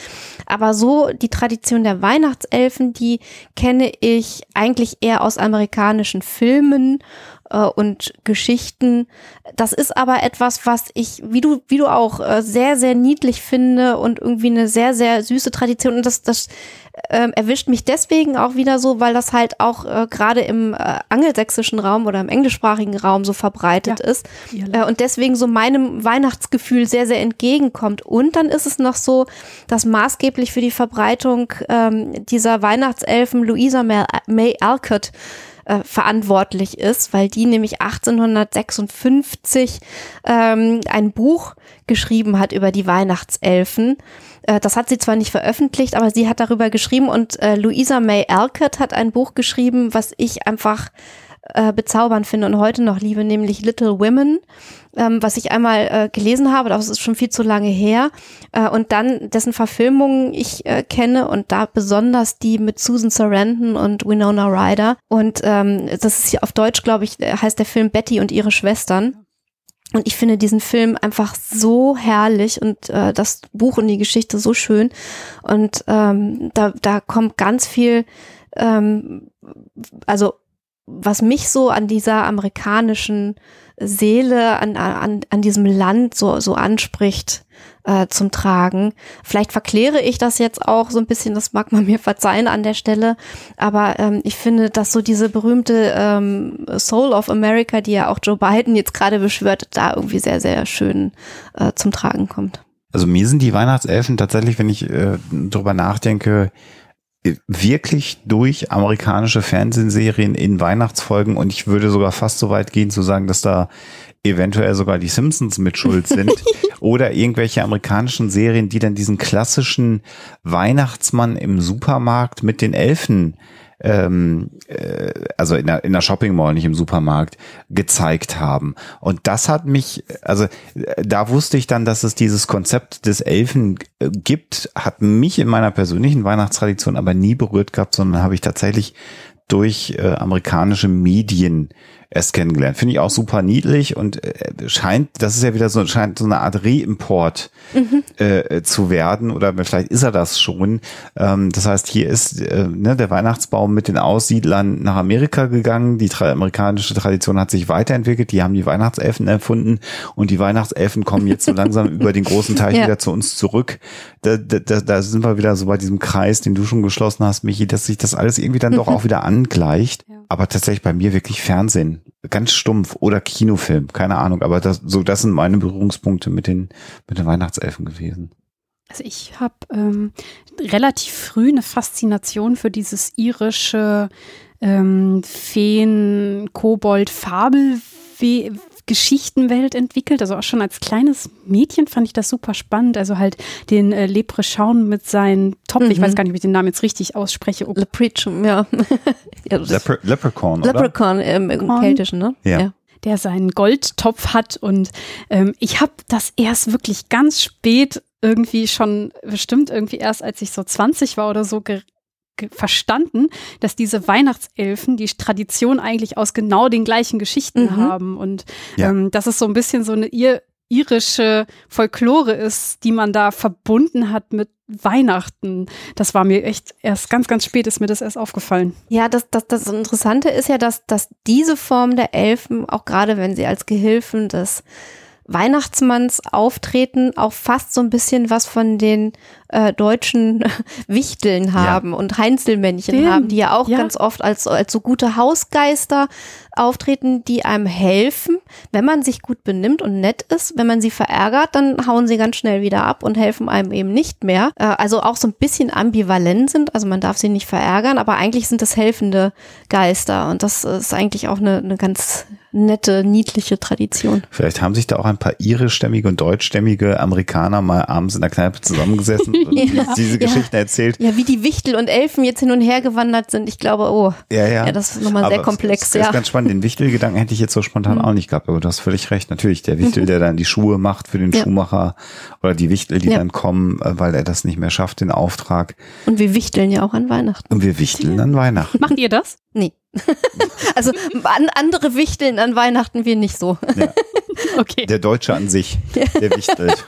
Aber so die Tradition der Weihnachtselfen, die kenne ich eigentlich eher aus amerikanischen Filmen äh, und Geschichten. Das ist aber etwas, was ich, wie du, wie du auch, äh, sehr, sehr niedlich finde und irgendwie eine sehr, sehr süße Tradition. Und das, das ähm, erwischt mich deswegen auch wieder so, weil das halt auch äh, gerade im äh, angelsächsischen Raum oder im englischsprachigen Raum so verbreitet Ja. ist äh, und deswegen so meinem Weihnachtsgefühl sehr, sehr entgegenkommt. Und dann ist es noch so, dass maßgeblich für die Verbreitung ähm, dieser Weihnachtselfen Louisa May Alcott äh, verantwortlich ist, weil die nämlich 1856 ähm, ein Buch geschrieben hat über die Weihnachtselfen. Äh, das hat sie zwar nicht veröffentlicht, aber sie hat darüber geschrieben und äh, Louisa May Alcott hat ein Buch geschrieben, was ich einfach äh, bezaubernd finde und heute noch liebe, nämlich Little Women, ähm, was ich einmal äh, gelesen habe, das ist schon viel zu lange her, äh, und dann dessen Verfilmungen ich äh, kenne und da besonders die mit Susan Sarandon und Winona Ryder und ähm, das ist auf Deutsch, glaube ich, äh, heißt der Film Betty und ihre Schwestern. Und ich finde diesen Film einfach so herrlich und äh, das Buch und die Geschichte so schön. Und ähm, da, da kommt ganz viel, ähm, also was mich so an dieser amerikanischen Seele, an, an, an diesem Land so, so anspricht äh, zum Tragen. Vielleicht verkläre ich das jetzt auch so ein bisschen, das mag man mir verzeihen an der Stelle, aber ähm, ich finde, dass so diese berühmte ähm, Soul of America, die ja auch Joe Biden jetzt gerade beschwört, da irgendwie sehr, sehr schön äh, zum Tragen kommt. Also mir sind die Weihnachtselfen tatsächlich, wenn ich äh, drüber nachdenke, wirklich durch amerikanische Fernsehserien in Weihnachtsfolgen und ich würde sogar fast so weit gehen zu sagen, dass da eventuell sogar die Simpsons mit schuld sind oder irgendwelche amerikanischen Serien, die dann diesen klassischen Weihnachtsmann im Supermarkt mit den Elfen ähm, äh, also in der, in der Shopping Mall, nicht im Supermarkt, gezeigt haben. Und das hat mich, also äh, da wusste ich dann, dass es dieses Konzept des Elfen äh, gibt, hat mich in meiner persönlichen Weihnachtstradition aber nie berührt gehabt, sondern habe ich tatsächlich durch äh, amerikanische Medien erst kennengelernt. Finde ich auch super niedlich und äh, scheint, das ist ja wieder so, scheint so eine Art Reimport äh, zu werden oder vielleicht ist er das schon. Ähm, das heißt, hier ist äh, ne, der Weihnachtsbaum mit den Aussiedlern nach Amerika gegangen. Die tra amerikanische Tradition hat sich weiterentwickelt. Die haben die Weihnachtselfen erfunden und die Weihnachtselfen kommen jetzt so langsam über den großen Teich Ja. wieder zu uns zurück. Da, da, da, sind wir wieder so bei diesem Kreis, den du schon geschlossen hast, Michi, dass sich das alles irgendwie dann doch auch wieder angleicht. Ja. Aber tatsächlich bei mir wirklich Fernsehen. Ganz stumpf oder Kinofilm, keine Ahnung. Aber das, so, das sind meine Berührungspunkte mit den, mit den Weihnachtselfen gewesen. Also ich habe ähm, relativ früh eine Faszination für dieses irische ähm, Feen, Kobold, Fabel Geschichtenwelt entwickelt. Also auch schon als kleines Mädchen fand ich das super spannend. Also halt den äh, Leprechaun mit seinen Top, ich Mhm. weiß gar nicht, ob ich den Namen jetzt richtig ausspreche. Oh, Leprechaun, ja. ja Lepre Leprechaun, oder? Leprechaun im, im Leprechaun. Keltischen, ne? Ja. der seinen Goldtopf hat. Und ähm, ich habe das erst wirklich ganz spät irgendwie schon, bestimmt irgendwie erst als ich so 20 war oder so, verstanden, dass diese Weihnachtselfen die Tradition eigentlich aus genau den gleichen Geschichten Mhm. haben. Und Ja. ähm, dass es so ein bisschen so eine ir irische Folklore ist, die man da verbunden hat mit Weihnachten. Das war mir echt erst ganz, ganz spät ist mir das erst aufgefallen. Ja, das, das, das Interessante ist ja, dass, dass diese Form der Elfen, auch gerade wenn sie als Gehilfen des Weihnachtsmanns auftreten, auch fast so ein bisschen was von den äh, deutschen Wichteln haben und Heinzelmännchen Stimmt, haben, die ja auch ja. ganz oft als, als so gute Hausgeister auftreten, die einem helfen, wenn man sich gut benimmt und nett ist, wenn man sie verärgert, dann hauen sie ganz schnell wieder ab und helfen einem eben nicht mehr. Äh, also auch so ein bisschen ambivalent sind, also man darf sie nicht verärgern, aber eigentlich sind das helfende Geister und das ist eigentlich auch eine, eine ganz nette, niedliche Tradition. Vielleicht haben sich da auch ein paar irischstämmige und deutschstämmige Amerikaner mal abends in der Kneipe zusammengesessen Ja, diese ja. Geschichten erzählt. Ja, wie die Wichtel und Elfen jetzt hin und her gewandert sind, ich glaube, oh, Ja, ja. Ja, das ist nochmal sehr komplex, es ja. ist ganz spannend. Den Wichtelgedanken hätte ich jetzt so spontan Mhm. auch nicht gehabt, aber du hast völlig recht. Natürlich, der Wichtel, der dann die Schuhe macht für den Ja. Schuhmacher oder die Wichtel, die Ja. dann kommen, äh, weil er das nicht mehr schafft, den Auftrag. und wir wichteln ja auch an Weihnachten. Und wir wichteln an Weihnachten. Macht ihr das? Nee. also an, andere wichteln an Weihnachten wir nicht so. Okay. Der Deutsche an sich, der wichtelt.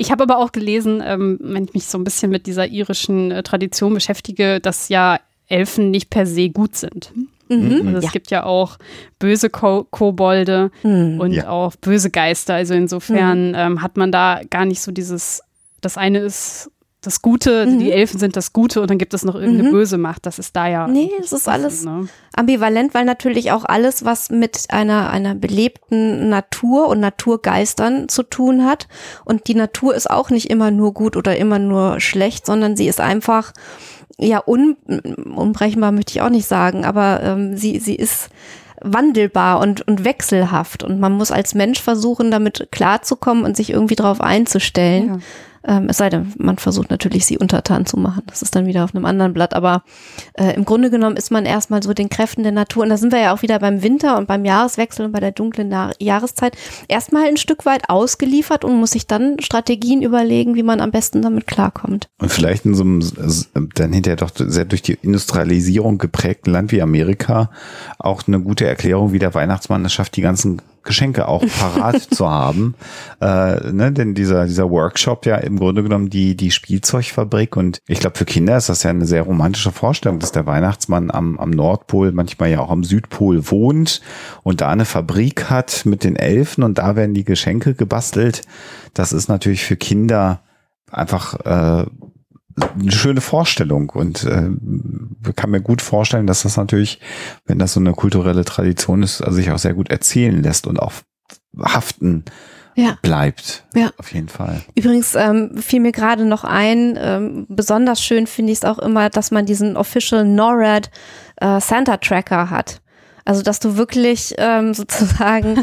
Ich habe aber auch gelesen, ähm, wenn ich mich so ein bisschen mit dieser irischen äh, Tradition beschäftige, dass ja Elfen nicht per se gut sind. Mhm. Also es Ja. gibt ja auch böse Ko Kobolde Hm. und Ja. auch böse Geister. Also insofern ähm, hat man da gar nicht so dieses, das eine ist das Gute, Mhm. die Elfen sind das Gute und dann gibt es noch irgendeine Mhm. böse Macht. Das ist da ja. Nee, es ist alles- Ne? ambivalent, weil natürlich auch alles, was mit einer, einer belebten Natur und Naturgeistern zu tun hat. Und die Natur ist auch nicht immer nur gut oder immer nur schlecht, sondern sie ist einfach, ja, un, unbrechbar möchte ich auch nicht sagen, aber ähm, sie, sie ist wandelbar und, und wechselhaft. Und man muss als Mensch versuchen, damit klarzukommen und sich irgendwie darauf einzustellen. Ja. Ähm, es sei denn, man versucht natürlich, sie untertan zu machen. Das ist dann wieder auf einem anderen Blatt. Aber äh, im Grunde genommen ist man erstmal so den Kräften der Natur. Und da sind wir ja auch wieder beim Winter und beim Jahreswechsel und bei der dunklen Na Jahreszeit erstmal ein Stück weit ausgeliefert und muss sich dann Strategien überlegen, wie man am besten damit klarkommt. Und vielleicht in so einem s- dann hinterher doch sehr durch die Industrialisierung geprägten Land wie Amerika auch eine gute Erklärung, wie der Weihnachtsmann es schafft, die ganzen Geschenke auch parat zu haben. Äh, ne, denn dieser, dieser Workshop ja im Grunde genommen die, die Spielzeugfabrik und ich glaube für Kinder ist das ja eine sehr romantische Vorstellung, dass der Weihnachtsmann am, am Nordpol, manchmal ja auch am Südpol wohnt und da eine Fabrik hat mit den Elfen und da werden die Geschenke gebastelt. Das ist natürlich für Kinder einfach äh, eine schöne Vorstellung und äh, kann mir gut vorstellen, dass das natürlich, wenn das so eine kulturelle Tradition ist, also sich auch sehr gut erzählen lässt und auch haften Ja. bleibt. Ja. Auf jeden Fall. Übrigens ähm, fiel mir gerade noch ein, ähm, besonders schön finde ich es auch immer, dass man diesen Official NORAD äh, Santa Tracker hat. Also dass du wirklich ähm, sozusagen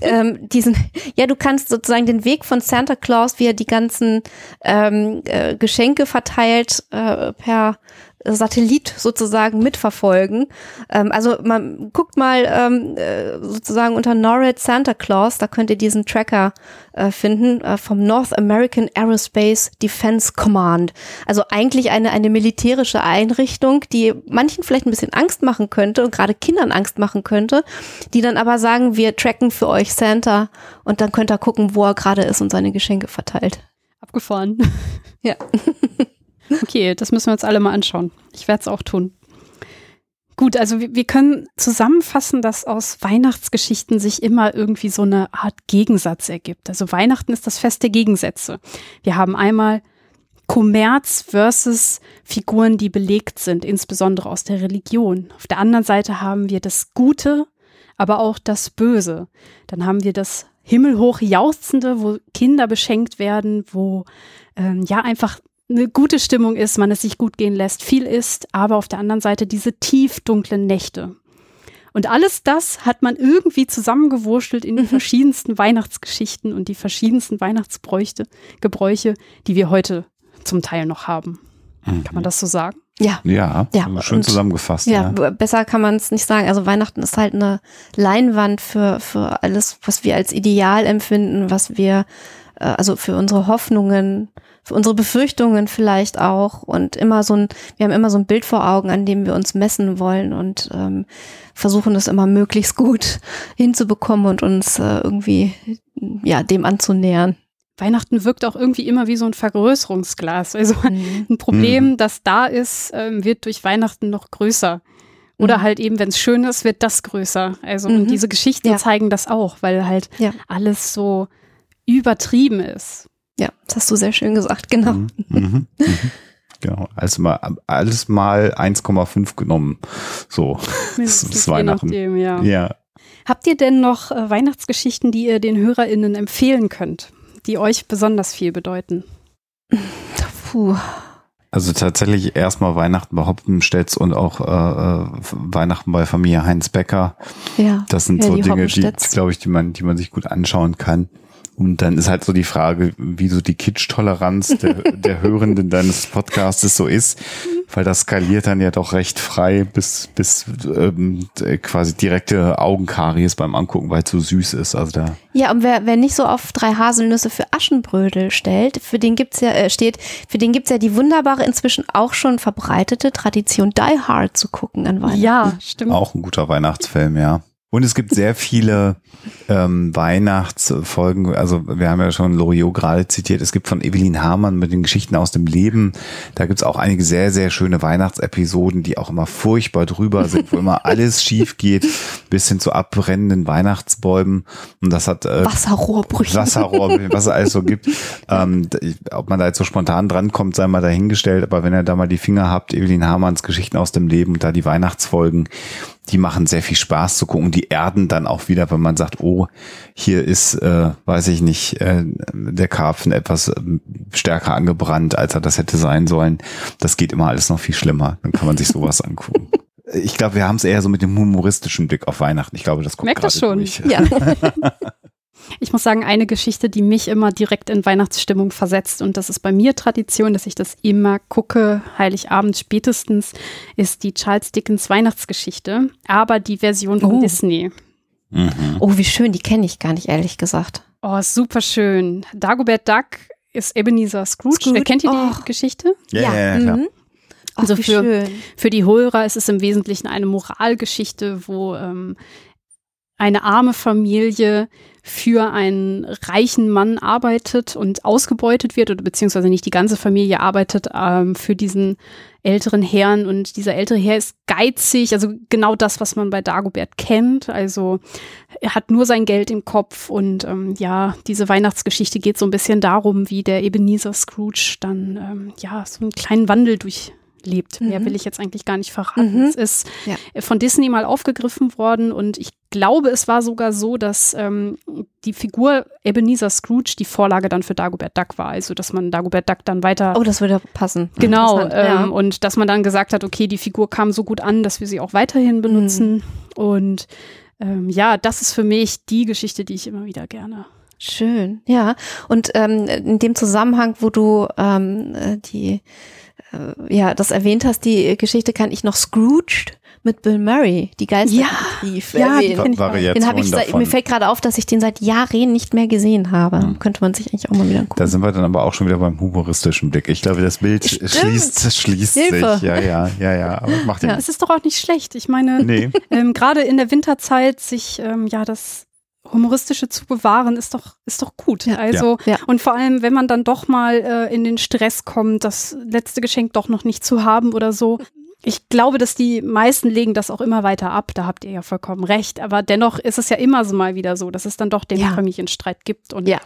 ähm, diesen, ja, du kannst sozusagen den Weg von Santa Claus, wie er die ganzen ähm, äh, Geschenke verteilt äh, per Satellit sozusagen mitverfolgen. Ähm, also man guckt mal ähm, äh, sozusagen unter NORAD Santa Claus, da könnt ihr diesen Tracker äh, finden äh, vom North American Aerospace Defense Command. Also eigentlich eine, eine militärische Einrichtung, die manchen vielleicht ein bisschen Angst machen könnte und gerade Kindern Angst machen könnte, die dann aber sagen, wir tracken für euch Santa und dann könnt ihr gucken, wo er gerade ist und seine Geschenke verteilt. Abgefahren. Ja. Okay, das müssen wir uns alle mal anschauen. Ich werde es auch tun. Gut, also wir, können zusammenfassen, dass aus Weihnachtsgeschichten sich immer irgendwie so eine Art Gegensatz ergibt. Also Weihnachten ist das Fest der Gegensätze. Wir haben einmal Kommerz versus Figuren, die belegt sind, insbesondere aus der Religion. Auf der anderen Seite haben wir das Gute, aber auch das Böse. Dann haben wir das himmelhoch jauchzende, wo Kinder beschenkt werden, wo ähm, ja einfach eine gute Stimmung ist, man es sich gut gehen lässt, viel ist, aber auf der anderen Seite diese tief dunklen Nächte. Und alles das hat man irgendwie zusammengewurschtelt in die verschiedensten Weihnachtsgeschichten und die verschiedensten Weihnachtsbräuche, Gebräuche, die wir heute zum Teil noch haben. Kann man das so sagen? Ja. Ja, Ja, schön und- zusammengefasst. Ja, Ja, besser kann man es nicht sagen. Also Weihnachten ist halt eine Leinwand für, für alles, was wir als ideal empfinden, was wir, äh, also für unsere Hoffnungen, für unsere Befürchtungen vielleicht auch und immer so ein, wir haben immer so ein Bild vor Augen, an dem wir uns messen wollen und ähm, versuchen das immer möglichst gut hinzubekommen und uns äh, irgendwie ja dem anzunähern. Weihnachten wirkt auch irgendwie immer wie so ein Vergrößerungsglas. Also ein Problem, das da ist, ähm, wird durch Weihnachten noch größer. Oder Mhm. halt eben, wenn es schön ist, wird das größer. Also und Mhm. diese Geschichten Ja. zeigen das auch, weil halt Ja. alles so übertrieben ist. Ja, das hast du sehr schön gesagt, genau. Mhm, mhm, mhm. Genau, also mal, alles mal 1,5 genommen. So, das Mindestens ist je Weihnachten. nachdem, ja. Ja. Habt ihr denn noch äh, Weihnachtsgeschichten, die ihr den HörerInnen empfehlen könnt, die euch besonders viel bedeuten? Puh. Also tatsächlich erstmal Weihnachten bei Hoppenstedts und auch äh, äh, Weihnachten bei Familie Heinz Becker. Ja. Das sind Ja, so die Dinge, die, glaube ich, die man, die man sich gut anschauen kann. Und dann ist halt so die Frage, wie so die Kitsch-Toleranz der, der Hörenden deines Podcastes so ist, weil das skaliert dann ja doch recht frei bis, bis ähm, quasi direkte Augenkaries beim Angucken, weil es so süß ist. Also da Ja, und wer, wer nicht so auf drei Haselnüsse für Aschenbrödel stellt, für den gibt's ja, äh, steht, für den gibt's ja die wunderbare, inzwischen auch schon verbreitete Tradition, Die Hard zu gucken an Weihnachten. Ja, stimmt. Auch ein guter Weihnachtsfilm, ja. Und es gibt sehr viele ähm, Weihnachtsfolgen. Also wir haben ja schon Loriot gerade zitiert. Es gibt von Evelyn Hamann mit den Geschichten aus dem Leben. Da gibt's auch einige sehr, sehr schöne Weihnachtsepisoden, die auch immer furchtbar drüber sind, wo immer alles schief geht, bis hin zu abbrennenden Weihnachtsbäumen. Und das hat äh, Wasserrohrbrüche. Wasserrohr, was es alles so gibt. Ähm, ob man da jetzt so spontan drankommt, sei mal dahingestellt. Aber wenn ihr da mal die Finger habt, Evelyn Hamanns Geschichten aus dem Leben und da die Weihnachtsfolgen, die machen sehr viel Spaß zu gucken. Die erden dann auch wieder, wenn man sagt, oh, hier ist, äh, weiß ich nicht, äh, der Karpfen etwas ähm, stärker angebrannt, als er das hätte sein sollen. Das geht immer alles noch viel schlimmer. Dann kann man sich sowas angucken. Ich glaube, wir haben es eher so mit dem humoristischen Blick auf Weihnachten. Ich glaube, das kommt Merkt das schon. durch. Ja. Ich muss sagen, eine Geschichte, die mich immer direkt in Weihnachtsstimmung versetzt, und das ist bei mir Tradition, dass ich das immer gucke, Heiligabend spätestens, ist die Charles Dickens Weihnachtsgeschichte, aber die Version von Oh. Disney. Mhm. Oh, wie schön, die kenne ich gar nicht, ehrlich gesagt. Oh, super schön. Dagobert Duck ist Ebenezer Scrooge. Scrooge? Kennt ihr die Och. Geschichte? Ja, ja, ja, klar. mhm. Ach, Also wie für- schön. Für die Hörer ist es im Wesentlichen eine Moralgeschichte, wo ähm, eine arme Familie für einen reichen Mann arbeitet und ausgebeutet wird, oder beziehungsweise nicht die ganze Familie arbeitet ähm, für diesen älteren Herrn und dieser ältere Herr ist geizig, also genau das, was man bei Dagobert kennt. Also er hat nur sein Geld im Kopf und ähm, ja, diese Weihnachtsgeschichte geht so ein bisschen darum, wie der Ebenezer Scrooge dann ähm, ja so einen kleinen Wandel durchlebt. Mehr Mhm. will ich jetzt eigentlich gar nicht verraten. Mhm. Es ist Ja. von Disney mal aufgegriffen worden und ich glaube, es war sogar so, dass ähm, die Figur Ebenezer Scrooge die Vorlage dann für Dagobert Duck war. Also, dass man Dagobert Duck dann weiter Oh, das würde passen. Genau, ähm, ja. und dass man dann gesagt hat, okay, die Figur kam so gut an, dass wir sie auch weiterhin benutzen. Und ähm, ja, das ist für mich die Geschichte, die ich immer wieder gerne. Schön, ja. Und ähm, in dem Zusammenhang, wo du ähm, äh, die, äh, ja, das erwähnt hast, die Geschichte kann ich noch Scrooged mit Bill Murray, die Geisterbrief Ja, auch. Variation Den habe ich, seit, mir fällt gerade auf, dass ich den seit Jahren nicht mehr gesehen habe. Hm. Könnte man sich eigentlich auch mal wieder Da angucken. sind wir dann aber auch schon wieder beim humoristischen Blick. Ich glaube, das Bild Stimmt. schließt, schließt Hilfe. sich. Ja, ja, ja, ja. Aber macht ja, Ja, es ist doch auch nicht schlecht. Ich meine, Nee. ähm, gerade in der Winterzeit sich ähm, ja das Humoristische zu bewahren, ist doch, ist doch gut. Ja. Also, Ja. und vor allem, wenn man dann doch mal äh, in den Stress kommt, das letzte Geschenk doch noch nicht zu haben oder so. Ich glaube, dass die meisten legen das auch immer weiter ab. Da habt ihr ja vollkommen recht. Aber dennoch ist es ja immer so mal wieder so, dass es dann doch den Ja. Familienstreit gibt. Und Ja.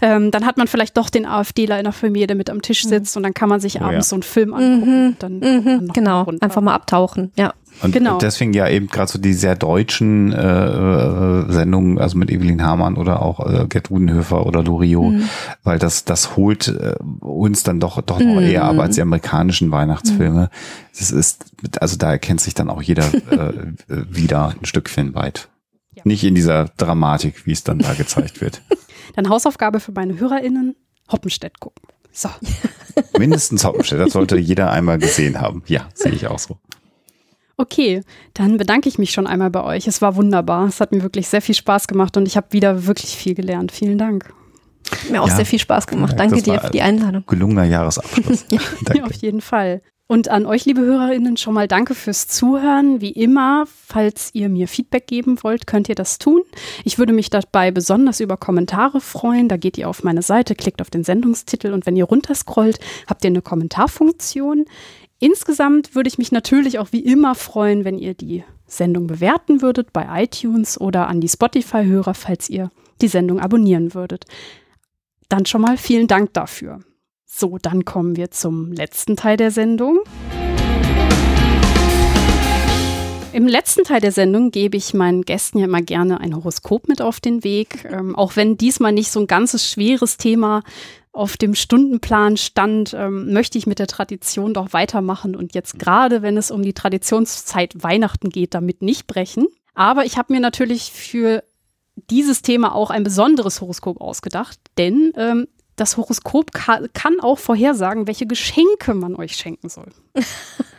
ähm, dann hat man vielleicht doch den AfDler in der Familie, der mit am Tisch sitzt und dann kann man sich Oh ja. abends so einen Film angucken. und Dann, dann Mhm, noch genau, einfach mal abtauchen. Ja. Und Genau. deswegen ja eben gerade so die sehr deutschen äh, äh, Sendungen, also mit Evelyn Hamann oder auch äh, Gerd Udenhöfer oder Loriot, Mhm. weil das das holt äh, uns dann doch doch noch eher Mhm. ab als die amerikanischen Weihnachtsfilme. Das ist also da erkennt sich dann auch jeder äh, wieder ein Stückchen weit. Ja. Nicht in dieser Dramatik, wie es dann da gezeigt wird. Dann Hausaufgabe für meine HörerInnen, Hoppenstedt gucken. So. Mindestens Hoppenstedt, das sollte jeder einmal gesehen haben. Ja, sehe ich auch so. Okay, dann bedanke ich mich schon einmal bei euch. Es war wunderbar. Es hat mir wirklich sehr viel Spaß gemacht und ich habe wieder wirklich viel gelernt. Vielen Dank. Mir auch Ja. sehr viel Spaß gemacht. Ja, Danke das dir für die Einladung. Gelungener Jahresabschluss. Ja, Danke. auf jeden Fall. Und an euch, liebe HörerInnen, schon mal danke fürs Zuhören. Wie immer, falls ihr mir Feedback geben wollt, könnt ihr das tun. Ich würde mich dabei besonders über Kommentare freuen. Da geht ihr auf meine Seite, klickt auf den Sendungstitel und wenn ihr runterscrollt, habt ihr eine Kommentarfunktion. Insgesamt würde ich mich natürlich auch wie immer freuen, wenn ihr die Sendung bewerten würdet bei iTunes oder an die Spotify-Hörer, falls ihr die Sendung abonnieren würdet. Dann schon mal vielen Dank dafür. So, dann kommen wir zum letzten Teil der Sendung. Im letzten Teil der Sendung gebe ich meinen Gästen ja immer gerne ein Horoskop mit auf den Weg. Ähm, auch wenn diesmal nicht so ein ganzes schweres Thema auf dem Stundenplan stand, ähm, möchte ich mit der Tradition doch weitermachen und jetzt gerade, wenn es um die Traditionszeit Weihnachten geht, damit nicht brechen. Aber ich habe mir natürlich für dieses Thema auch ein besonderes Horoskop ausgedacht, denn ähm, das Horoskop kann, kann auch vorhersagen, welche Geschenke man euch schenken soll.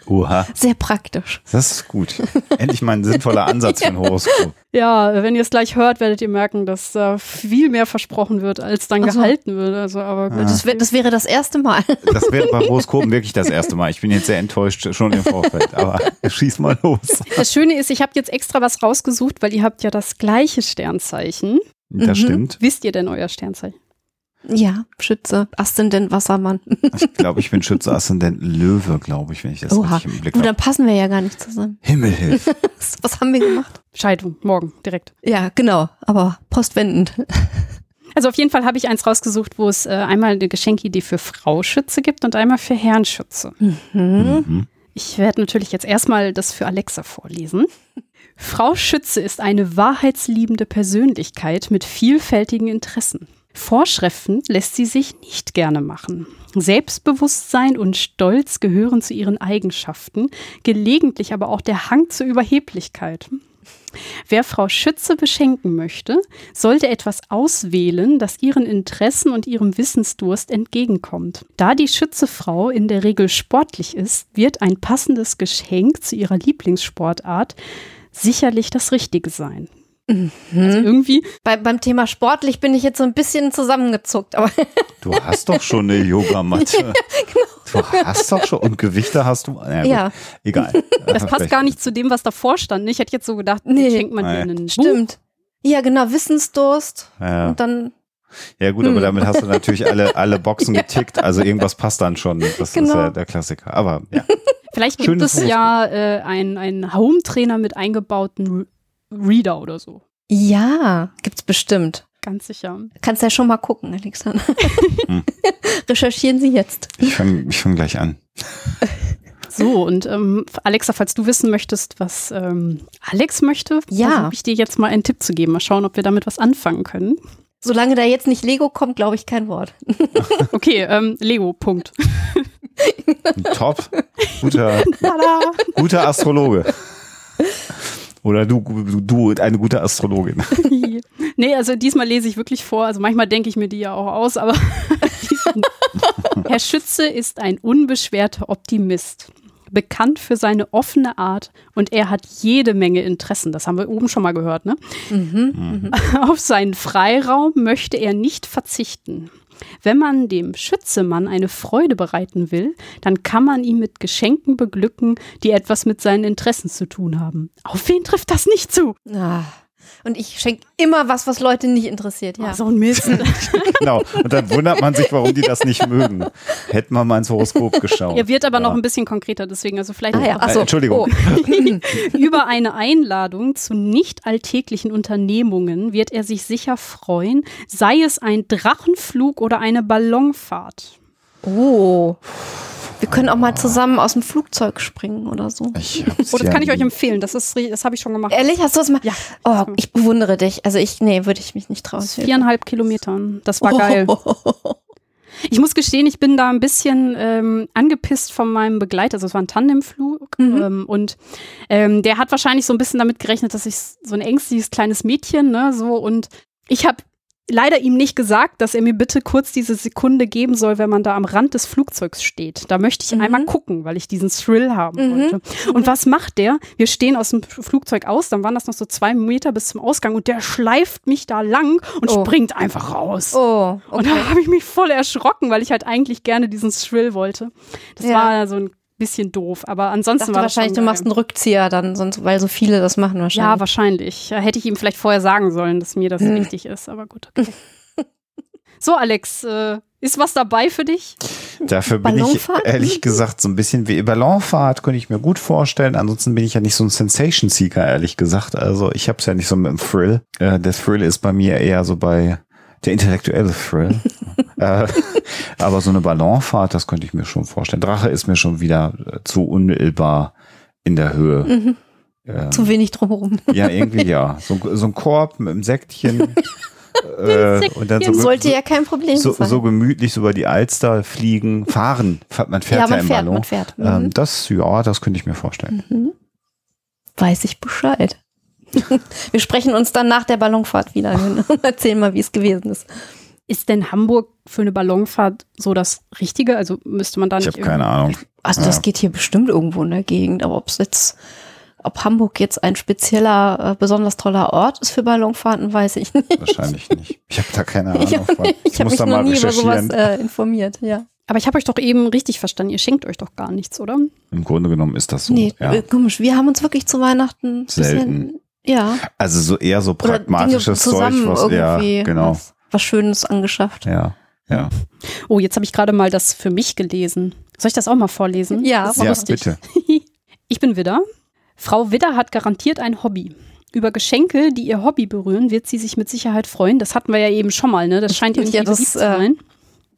Oha, Sehr praktisch. das ist gut. Endlich mal ein sinnvoller Ansatz für ein Horoskop. Ja, wenn ihr es gleich hört, werdet ihr merken, dass da viel mehr versprochen wird, als dann Ach so. gehalten wird. Also, aber gut. Das, wär, das wäre das erste Mal. Das wäre bei Horoskopen wirklich das erste Mal. Ich bin jetzt sehr enttäuscht schon im Vorfeld, aber schieß mal los. Das Schöne ist, ich habe jetzt extra was rausgesucht, weil ihr habt ja das gleiche Sternzeichen. Das Mhm. stimmt. Wisst ihr denn euer Sternzeichen? Ja, Schütze, Aszendent Wassermann. Ich glaube, ich bin Schütze Aszendent Löwe, glaube ich, wenn ich das Oha. richtig im Blick habe. dann passen wir ja gar nicht zusammen. Himmelhilf. Was, was haben wir gemacht? Scheidung, morgen, direkt. Ja, genau, aber postwendend. Also auf jeden Fall habe ich eins rausgesucht, wo es äh, einmal eine Geschenkidee für Frau Schütze gibt und einmal für Herrn Schütze. Mhm. Mhm. Ich werde natürlich jetzt erstmal das für Alexa vorlesen. Frau Schütze ist eine wahrheitsliebende Persönlichkeit mit vielfältigen Interessen. Vorschriften lässt sie sich nicht gerne machen. Selbstbewusstsein und Stolz gehören zu ihren Eigenschaften, gelegentlich aber auch der Hang zur Überheblichkeit. Wer Frau Schütze beschenken möchte, sollte etwas auswählen, das ihren Interessen und ihrem Wissensdurst entgegenkommt. Da die Schützefrau in der Regel sportlich ist, wird ein passendes Geschenk zu ihrer Lieblingssportart sicherlich das Richtige sein. Also irgendwie, Bei, beim Thema sportlich bin ich jetzt so ein bisschen zusammengezuckt, aber Du hast doch schon eine Yogamatte. Du hast doch schon. Und Gewichte hast du. Ja, gut. Ja. Egal. das passt gar nicht zu dem, was davor stand. Ich hätte jetzt so gedacht, Nee. schenkt man dir einen Buch. stimmt. Ja, genau, Wissensdurst. Ja, Und dann, ja gut, aber Hm. damit hast du natürlich alle, alle Boxen getickt. Also irgendwas passt dann schon. Das ist Genau. ja der Klassiker. Aber ja. Vielleicht gibt Schönes es ja äh, einen, einen Home-Trainer mit eingebauten Reader oder so. ja, gibt's bestimmt. Ganz sicher. Kannst ja schon mal gucken, Alexander. Hm. Recherchieren Sie jetzt. Ich fange ich fang gleich an. So, und ähm, Alexa, falls du wissen möchtest, was ähm, Alex möchte, Ja. versuche ich dir jetzt mal einen Tipp zu geben. Mal schauen, ob wir damit was anfangen können. Solange da jetzt nicht Lego kommt, glaube ich kein Wort. Okay, ähm, Lego, Punkt. Top. Guter, guter Astrologe. Oder du, du, du, eine gute Astrologin. nee, also diesmal lese ich wirklich vor. Also manchmal denke ich mir die ja auch aus, aber Herr Schütze ist ein unbeschwerter Optimist. Bekannt für seine offene Art und er hat jede Menge Interessen. Das haben wir oben schon mal gehört, ne? Mhm. Auf seinen Freiraum möchte er nicht verzichten. Wenn man dem Schützemann eine Freude bereiten will, dann kann man ihn mit Geschenken beglücken, die etwas mit seinen Interessen zu tun haben. Auf wen trifft das nicht zu? Ah. Und ich schenke immer was, was Leute nicht interessiert. Ja. Oh, so ein Mist. Genau. Und dann wundert man sich, warum die das nicht mögen. Hätten wir mal ins Horoskop geschaut. Er wird aber noch Ja. ein bisschen konkreter, deswegen also vielleicht Ah ja, auch ach so. Äh, Entschuldigung. Oh. über eine Einladung zu nicht alltäglichen Unternehmungen wird er sich sicher freuen, sei es ein Drachenflug oder eine Ballonfahrt. oh. Wir können auch mal zusammen aus dem Flugzeug springen oder so. Ich hab's Oh, das ja kann ich euch empfehlen. Das ist, das habe ich schon gemacht. Ehrlich, hast du das mal? Ja. Oh, ich bewundere dich. Also ich, nee, würde ich mich nicht trauen. Viereinhalb Kilometern. Das war geil. Oh. Ich muss gestehen, ich bin da ein bisschen ähm, angepisst von meinem Begleiter. Also es war ein Tandemflug Mhm. ähm, und ähm, der hat wahrscheinlich so ein bisschen damit gerechnet, dass ich so ein ängstliches kleines Mädchen, ne, so und ich habe leider ihm nicht gesagt, dass er mir bitte kurz diese Sekunde geben soll, wenn man da am Rand des Flugzeugs steht. Da möchte ich Mhm. einmal gucken, weil ich diesen Thrill haben Mhm. wollte. Und was macht der? Wir stehen aus dem Flugzeug aus, dann waren das noch so zwei Meter bis zum Ausgang und der schleift mich da lang und Oh. springt einfach raus. Oh, Und okay. da habe ich mich voll erschrocken, weil ich halt eigentlich gerne diesen Thrill wollte. Das Ja. war so ein bisschen doof, aber ansonsten dachte war das wahrscheinlich, du schon machst einen. Rückzieher dann, sonst, weil so viele das machen Ja, wahrscheinlich. wahrscheinlich. Ja, Hätte ich ihm vielleicht vorher sagen sollen, dass mir das Hm. wichtig ist, aber gut, okay. so, Alex, äh, ist was dabei für dich? Dafür bin ich ehrlich gesagt so ein bisschen wie Ballonfahrt, könnte ich mir gut vorstellen. Ansonsten bin ich ja nicht so ein Sensation Seeker, ehrlich gesagt. Also ich habe es ja nicht so mit dem Thrill. Äh, der Thrill ist bei mir eher so bei der intellektuelle Thrill. äh, aber so eine Ballonfahrt, das könnte ich mir schon vorstellen. Drache ist mir schon wieder äh, zu unmittelbar in der Höhe. Mhm. ähm, Zu wenig drumherum. ja, irgendwie ja. So, so ein Korb mit einem Säckchen. äh, und dann so, Sollte so, ja kein Problem so, sein. so gemütlich so über die Alster fliegen, fahren. Man fährt Ja, ja, man im fährt, Ballon. man fährt. Mhm. Ähm, das, ja, das könnte ich mir vorstellen. Weiß ich Bescheid. Wir sprechen uns dann nach der Ballonfahrt wieder und erzählen mal, wie es gewesen ist. Ist denn Hamburg für eine Ballonfahrt so das Richtige? Also müsste man da Ich nicht habe keine Ahnung. Also Ja. das geht hier bestimmt irgendwo in der Gegend, aber ob es jetzt, ob Hamburg jetzt ein spezieller, äh, besonders toller Ort ist für Ballonfahrten, weiß ich nicht. Wahrscheinlich nicht. Ich habe da keine Ahnung Ich, von. ich habe muss mich da noch mal nie über sowas äh, informiert, ja. Aber ich habe euch doch eben richtig verstanden. Ihr schenkt euch doch gar nichts, oder? Im Grunde genommen ist das so. nee, ja. äh, komisch. Wir haben uns wirklich zu Weihnachten ein Selten. Ja. Also so eher so Oder Dinge pragmatisches Zeug, was ja, irgendwie genau. was, was Schönes angeschafft. Ja, ja. Oh, jetzt habe ich gerade mal das für mich gelesen. Soll ich das auch mal vorlesen? Ja, das Ja, lustig. bitte. Ich bin Widder. Frau Widder hat garantiert ein Hobby. Über Geschenke, die ihr Hobby berühren, wird sie sich mit Sicherheit freuen. Das hatten wir ja eben schon mal, ne? Das scheint irgendwie Ja, das, beliebt zu äh, sein.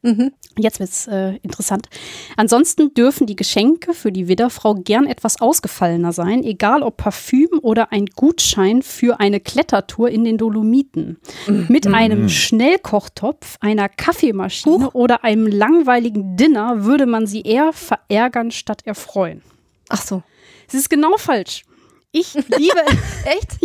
Mhm. Jetzt wird's äh, interessant. Ansonsten dürfen die Geschenke für die Widderfrau gern etwas ausgefallener sein, egal ob Parfüm oder ein Gutschein für eine Klettertour in den Dolomiten. Mit einem Schnellkochtopf, einer Kaffeemaschine oder einem langweiligen Dinner würde man sie eher verärgern statt erfreuen. Ach so. Es ist genau falsch. Ich liebe, Echt?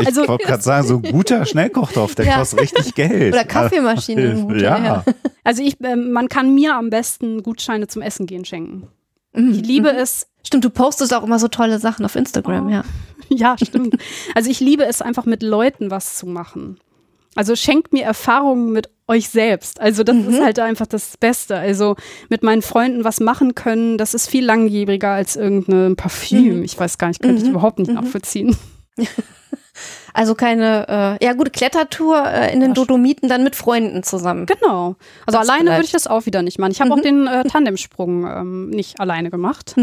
Ich Also- wollte gerade sagen, so ein guter Schnellkochtopf, der Ja. kostet richtig Geld. Oder Kaffeemaschine. guter, ja. ja. also ich, ähm, man kann mir am besten Gutscheine zum Essen gehen schenken. Mhm. Ich liebe es, Stimmt, du postest auch immer so tolle Sachen auf Instagram, Oh. ja. Ja, stimmt. Also ich liebe es einfach mit Leuten was zu machen. Also schenkt mir Erfahrungen mit euch selbst. Also das ist halt einfach das Beste. Also mit meinen Freunden was machen können, das ist viel langwieriger als irgendein Parfüm. Ich weiß gar nicht, könnte ich überhaupt nicht nachvollziehen. Also keine, äh, ja gute Klettertour äh, in den Dolomiten dann mit Freunden zusammen. Genau. Also Das alleine würde ich das auch wieder nicht machen. Ich habe auch den äh, Tandemsprung ähm, nicht alleine gemacht.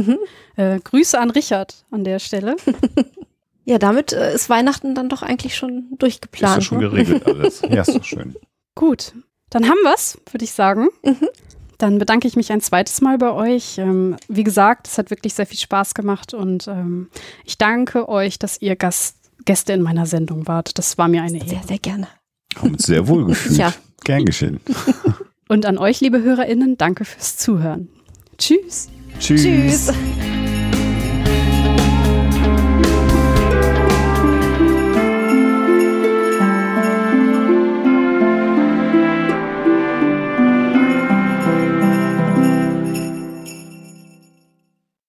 Äh, Grüße an Richard an der Stelle. Ja, damit äh, ist Weihnachten dann doch eigentlich schon Ist durchgeplant. ja schon ne? geregelt alles. Ja, ist doch schön. Gut, dann haben wir's, würde ich sagen. Dann bedanke ich mich ein zweites Mal bei euch. Ähm, wie gesagt, es hat wirklich sehr viel Spaß gemacht und ähm, ich danke euch, dass ihr Gast, Gäste in meiner Sendung wart. Das war mir eine Ehre. Sehr, sehr gerne. Haben uns sehr wohl gefühlt. Ja. Gern geschehen. Und an euch, liebe HörerInnen, danke fürs Zuhören. Tschüss. Tschüss. Tschüss.